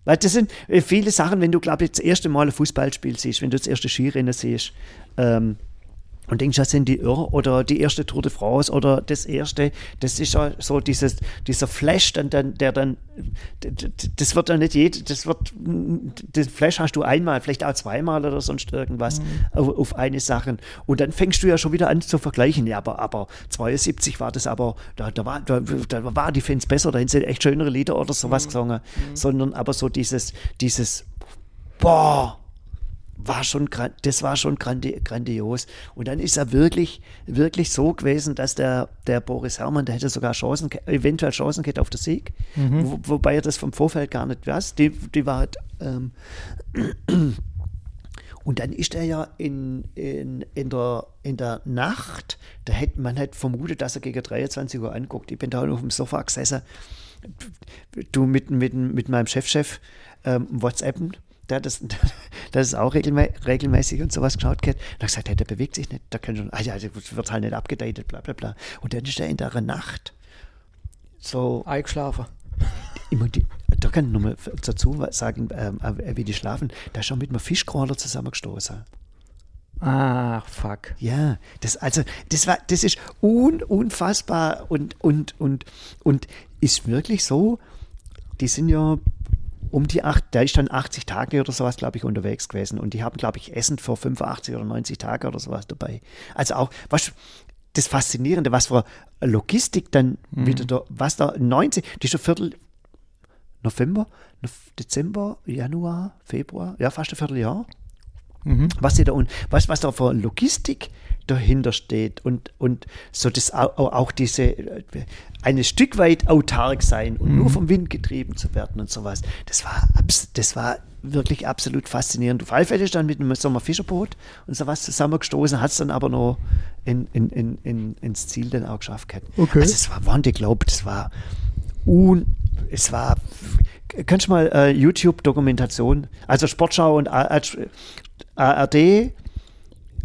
Weil das sind äh, viele Sachen, wenn du, glaube ich, das erste Mal ein Fußballspiel siehst, wenn du das erste Skirennen siehst, ähm, und denkst, das sind die Irr oder die erste Tour de France oder das erste, das ist ja so dieses, dieser Flash, dann, dann, der dann, das wird dann nicht jed, das wird, den Flash hast du einmal, vielleicht auch zweimal oder sonst irgendwas mhm. auf, auf, eine Sache. Und dann fängst du ja schon wieder an zu vergleichen. Ja, aber, aber 72 war das aber, da, da, war, da, da war die Fans besser, da sind echt schönere Lieder oder sowas mhm. gesungen, mhm. sondern aber so dieses, dieses, boah, war schon, das war schon grandi grandios. Und dann ist er wirklich, wirklich so gewesen, dass der, der Boris Herrmann, der hätte sogar Chancen, eventuell Chancen gehabt auf den Sieg, mhm. wo, wobei er das vom Vorfeld gar nicht weiß. Die, die war halt, ähm, und dann ist er ja in, in, in, der, in der Nacht, da hätte man hätte vermutet, dass er gegen 23 Uhr anguckt. Ich bin da auf dem Sofa gesessen, du mit, mit, mit meinem Chefchef ähm, WhatsAppen der das, das ist auch regelmä regelmäßig und sowas geschaut hat. Und hat gesagt, hey, der bewegt sich nicht, der kann schon, ah ja, der wird halt nicht abgedatet, bla bla bla. Und dann ist er in der Nacht so. Eingeschlafen. Da kann ich nochmal dazu sagen, ähm, äh, wie die schlafen. Da ist schon mit einem Fischcrawler zusammengestoßen. Ach, fuck. Ja, das, also, das war, das ist un, unfassbar und, und, und, und ist wirklich so, die sind ja um die acht, der ist dann 80 Tage oder sowas, glaube ich, unterwegs gewesen. Und die haben, glaube ich, Essen vor 85 oder 90 Tage oder sowas dabei. Also auch, was das Faszinierende, was für Logistik dann mhm. wieder da, was da 90, die ist ein Viertel November, Dezember, Januar, Februar, ja, fast ein Vierteljahr. Mhm. Was, da und was, was da für Logistik dahinter steht und, und so das auch, auch diese ein Stück weit autark sein und mhm. nur vom Wind getrieben zu werden und sowas. Das war, das war wirklich absolut faszinierend. Auf alle Fälle ist dann mit einem Sommerfischerboot und sowas zusammengestoßen, hat es dann aber noch in, in, in, in, ins Ziel dann auch geschafft. Okay. Also es war Wanda Globe, das war un, es war, kannst du mal äh, YouTube-Dokumentation, also Sportschau und ARD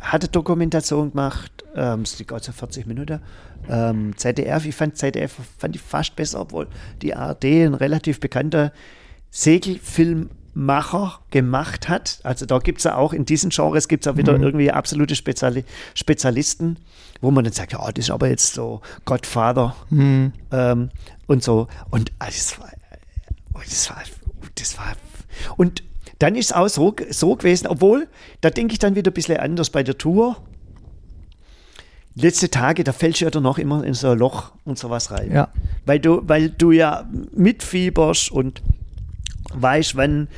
hatte Dokumentation gemacht, ähm, die ganze 40 Minuten. Ähm, ZDF, ich fand ZDF fand ich fast besser, obwohl die ARD ein relativ bekannter Segelfilmmacher gemacht hat. Also da gibt es ja auch in diesen Genres gibt es auch wieder mhm. irgendwie absolute Speziali Spezialisten, wo man dann sagt, ja, das ist aber jetzt so Godfather mhm. ähm, und so. Und also, das war, das war, das war und dann ist es auch so, so gewesen, obwohl, da denke ich dann wieder ein bisschen anders bei der Tour. Letzte Tage, da fällst du ja dann noch immer in so ein Loch und sowas rein. Ja. Weil du, weil du ja mitfieberst und weißt, wann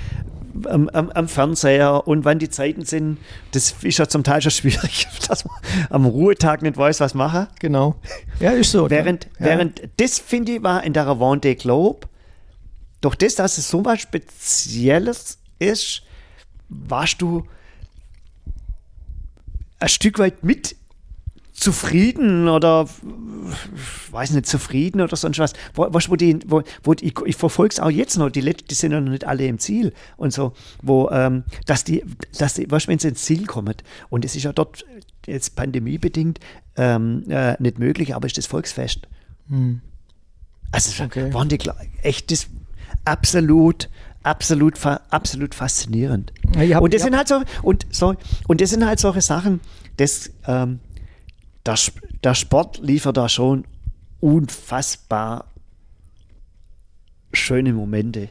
am, am, am, Fernseher und wann die Zeiten sind. Das ist ja zum Teil schon schwierig, dass man am Ruhetag nicht weiß, was machen. Genau. Ja, ist so. während, ja. während das, finde ich, war in der Vendée Globe, durch das, dass es so was Spezielles ist, warst du ein Stück weit mit zufrieden oder weiß nicht, zufrieden oder sonst was. Wo, wo die, wo, wo ich, ich verfolge es auch jetzt noch, die, die sind ja noch nicht alle im Ziel und so, wo, ähm, dass die, dass die, weißt, wenn sie ins Ziel kommen, und es ist ja dort jetzt pandemiebedingt ähm, äh, nicht möglich, aber ist das Volksfest. Hm. Also okay. waren die echt das absolut absolut, absolut faszinierend. Ja, hab, und das ja. sind halt so, und so, und das sind halt solche Sachen, das, ähm, der, der Sport liefert da schon unfassbar schöne Momente.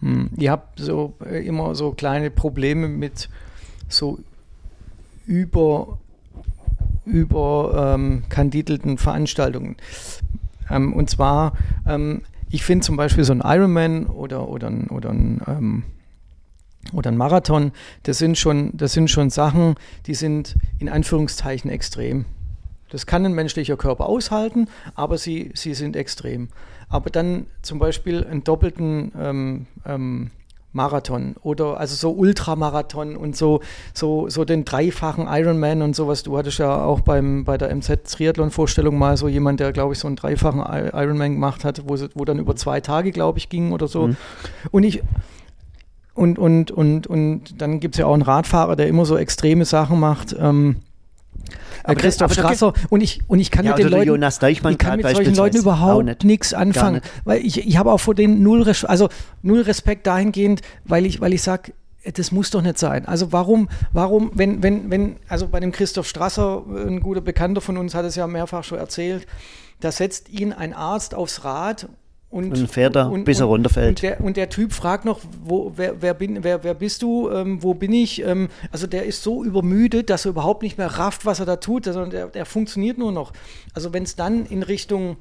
Hm. Ihr habt so äh, immer so kleine Probleme mit so über über ähm, kandidelten Veranstaltungen. Ähm, und zwar ähm, ich finde zum Beispiel so ein Ironman oder, oder ein, oder ein ähm, oder ein Marathon, das sind schon, das sind schon Sachen, die sind in Anführungszeichen extrem. Das kann ein menschlicher Körper aushalten, aber sie, sie sind extrem. Aber dann zum Beispiel einen doppelten ähm, ähm, Marathon oder also so Ultramarathon und so, so, so den dreifachen Ironman und sowas. Du hattest ja auch beim, bei der MZ-Triathlon-Vorstellung mal so jemand, der, glaube ich, so einen dreifachen Ironman gemacht hat, wo, wo dann über zwei Tage, glaube ich, ging oder so. Mhm. Und ich, und, und, und, und dann gibt es ja auch einen Radfahrer, der immer so extreme Sachen macht. Ähm, aber Christoph aber Strasser und ich und ich kann ja, mit den Leuten Jonas Deichmann ich kann mit solchen Leuten überhaupt nichts anfangen, nicht. weil ich, ich habe auch vor denen null Respekt, also null Respekt dahingehend, weil ich weil ich sage das muss doch nicht sein. Also warum, warum, wenn, wenn, wenn, also bei dem Christoph Strasser, ein guter Bekannter von uns hat es ja mehrfach schon erzählt, da setzt ihn ein Arzt aufs Rad und, und fährt er, und, bis er runterfällt. Und der, und der, Typ fragt noch, wo, wer, wer, bin, wer, wer bist du, ähm, wo bin ich? Ähm, also der ist so übermüdet, dass er überhaupt nicht mehr rafft, was er da tut. Also der, der funktioniert nur noch. Also wenn es dann in Richtung...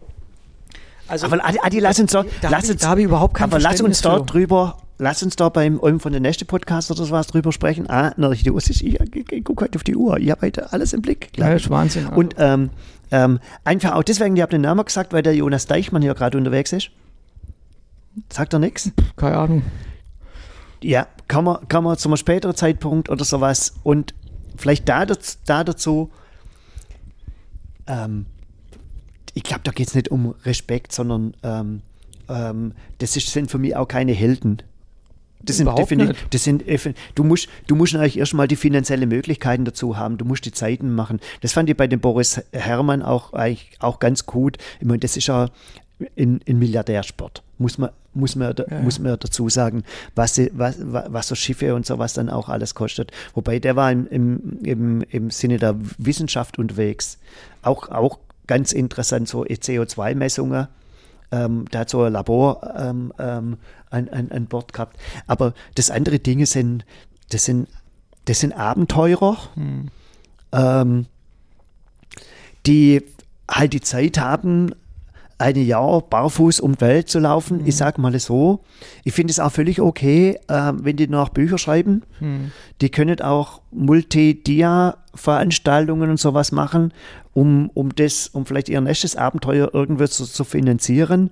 Also, aber Adi, Adi lass uns doch, da lass uns, da habe ich überhaupt kein Aber lass uns dort drüber, lass uns da beim um von der nächsten Podcast oder sowas drüber sprechen. Ah, na, die Uhr ich, ich, ich gucke heute auf die Uhr. Ich habe heute alles im Blick. Ja, das ist Wahnsinn. Und ähm, ähm, einfach auch deswegen, ich habe den Namen gesagt, weil der Jonas Deichmann hier gerade unterwegs ist. Sagt er nichts? Keine Ahnung. Ja, kann man, kann man zu einem späteren Zeitpunkt oder sowas und vielleicht da, da dazu, ähm, ich glaube, da geht es nicht um Respekt, sondern ähm, ähm, das ist, sind für mich auch keine Helden. Das sind definitiv, das sind, du musst, du musst eigentlich erstmal die finanziellen Möglichkeiten dazu haben. Du musst die Zeiten machen. Das fand ich bei dem Boris Herrmann auch eigentlich auch ganz gut. Ich meine, das ist ja in, in Milliardärsport. Muss man, muss man, ja. muss man dazu sagen, was, was, was so Schiffe und sowas dann auch alles kostet. Wobei der war im, im, im, im Sinne der Wissenschaft unterwegs. Auch, auch ganz interessant, so CO2-Messungen. Ähm, da hat so ein Labor ähm, ähm, an, an, an Bord gehabt. Aber das andere Dinge sind, das sind, das sind Abenteurer, hm. ähm, die halt die Zeit haben, ein Jahr barfuß um die Welt zu laufen. Mhm. Ich sage mal so, ich finde es auch völlig okay, äh, wenn die noch Bücher schreiben. Mhm. Die können auch Multidia-Veranstaltungen und sowas machen, um, um das, um vielleicht ihr nächstes Abenteuer irgendwie zu, zu finanzieren.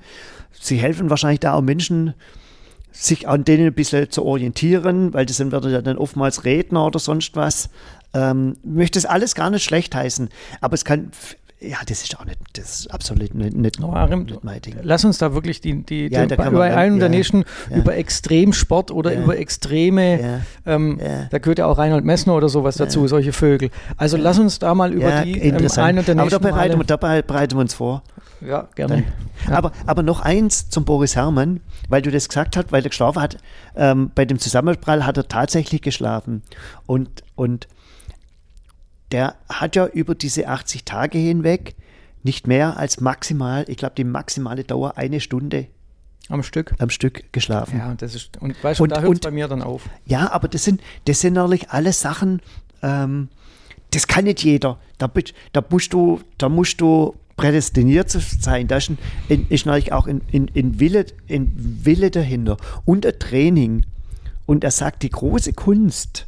Sie helfen wahrscheinlich da auch Menschen, sich an denen ein bisschen zu orientieren, weil das sind ja dann oftmals Redner oder sonst was. Ähm, ich möchte das alles gar nicht schlecht heißen, aber es kann ja, das ist auch nicht, das ist absolut nicht, nicht, Arim, nicht mein Ding. Lass uns da wirklich die, die, ja, den, über einen und der nächsten, ja. über Extremsport oder ja. über extreme, ähm, da gehört ja auch Reinhold Messner oder sowas dazu, solche Vögel. Also lass uns da mal über die ähm, einen und der nächsten. Aber da bereiten, bereiten wir uns vor. Ja, gerne. Aber, aber noch eins zum Boris Herrmann, weil du das gesagt hast, weil er geschlafen hat. Ähm, bei dem Zusammenprall hat er tatsächlich geschlafen. Und, und der hat ja über diese 80 Tage hinweg nicht mehr als maximal, ich glaube, die maximale Dauer eine Stunde am Stück? Am Stück geschlafen. Ja, und das ist, und weißt du, und, da hört bei mir dann auf. Ja, aber das sind, das sind natürlich alles Sachen, ähm, das kann nicht jeder. Da, da, musst du, da musst du prädestiniert zu sein. Da ist, ein, ist natürlich auch ein, ein, ein, Wille, ein Wille dahinter und ein Training. Und er sagt, die große Kunst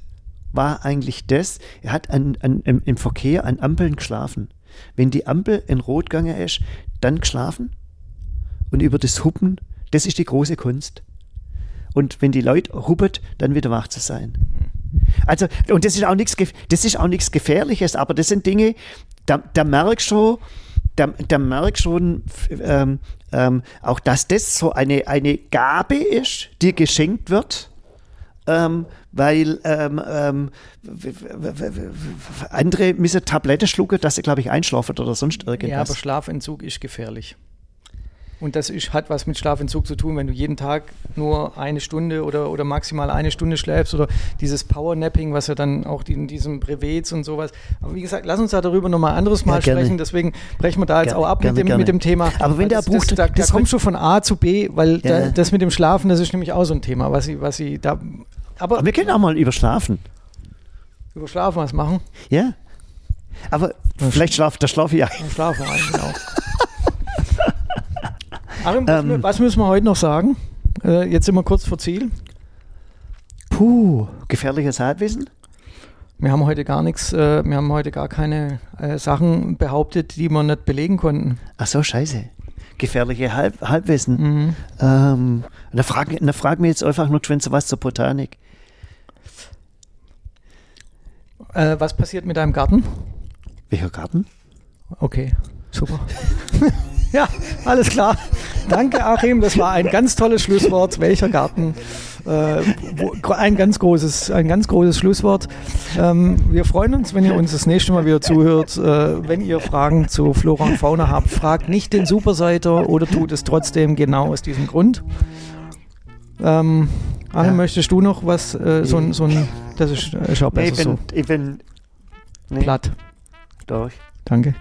war eigentlich das, er hat an, an, im, im Verkehr an Ampeln geschlafen. Wenn die Ampel in Rot gegangen ist, dann geschlafen. Und über das Huppen, das ist die große Kunst. Und wenn die Leute huppet, dann wieder wach zu sein. Also, und das ist auch nichts, das ist auch nichts Gefährliches, aber das sind Dinge, da, da merkst du, da, da merkst schon ähm, ähm, auch, dass das so eine, eine Gabe ist, die geschenkt wird ähm, weil ähm, ähm, andere müssen Tablette schlucken, dass sie, glaube ich, einschlafen oder sonst irgendwas. Ja, aber Schlafentzug ist gefährlich. Und das ist, hat was mit Schlafentzug zu tun, wenn du jeden Tag nur eine Stunde oder, oder maximal eine Stunde schläfst oder dieses Powernapping, was ja dann auch in diesem Brevets und sowas. Aber wie gesagt, lass uns da darüber nochmal anderes Mal ja, sprechen. Deswegen brechen wir da jetzt gerne, auch ab gerne, mit, dem, mit dem Thema. Aber wenn der Buch. Das, da, da kommst du von A zu B, weil ja. da, das mit dem Schlafen, das ist nämlich auch so ein Thema, was sie, was sie da aber, aber wir können auch mal über Schlafen. Über Schlafen was machen? Ja. Aber was vielleicht schlaft, da schlafe ich ja. Schlafen ein, genau. Arim, was, ähm, was, müssen wir heute noch sagen? Äh, jetzt sind wir kurz vor Ziel. Puh, gefährliches Halbwissen? Wir haben heute gar nichts, äh, wir haben heute gar keine äh, Sachen behauptet, die wir nicht belegen konnten. Ach so, scheiße. Gefährliche Halb Halbwissen. Mhm. Ähm, dann frag, dann frag mir jetzt einfach geschwind so was zur Botanik. Äh, was passiert mit deinem Garten? Welcher Garten? Okay, super. ja, alles klar. Danke, Achim. Das war ein ganz tolles Schlusswort. Welcher Garten? Äh, wo, ein ganz großes, ein ganz großes Schlusswort. Ähm, wir freuen uns, wenn ihr uns das nächste Mal wieder zuhört. Äh, wenn ihr Fragen zu Flora und Fauna habt, fragt nicht den Superseiter oder tut es trotzdem genau aus diesem Grund. Ähm, Achim, Ja. möchtest du noch was? Äh, so, ein- so ein, das ist, ist auch Nee, besser ich bin, so. ich bin nee, Platt. durch. Danke.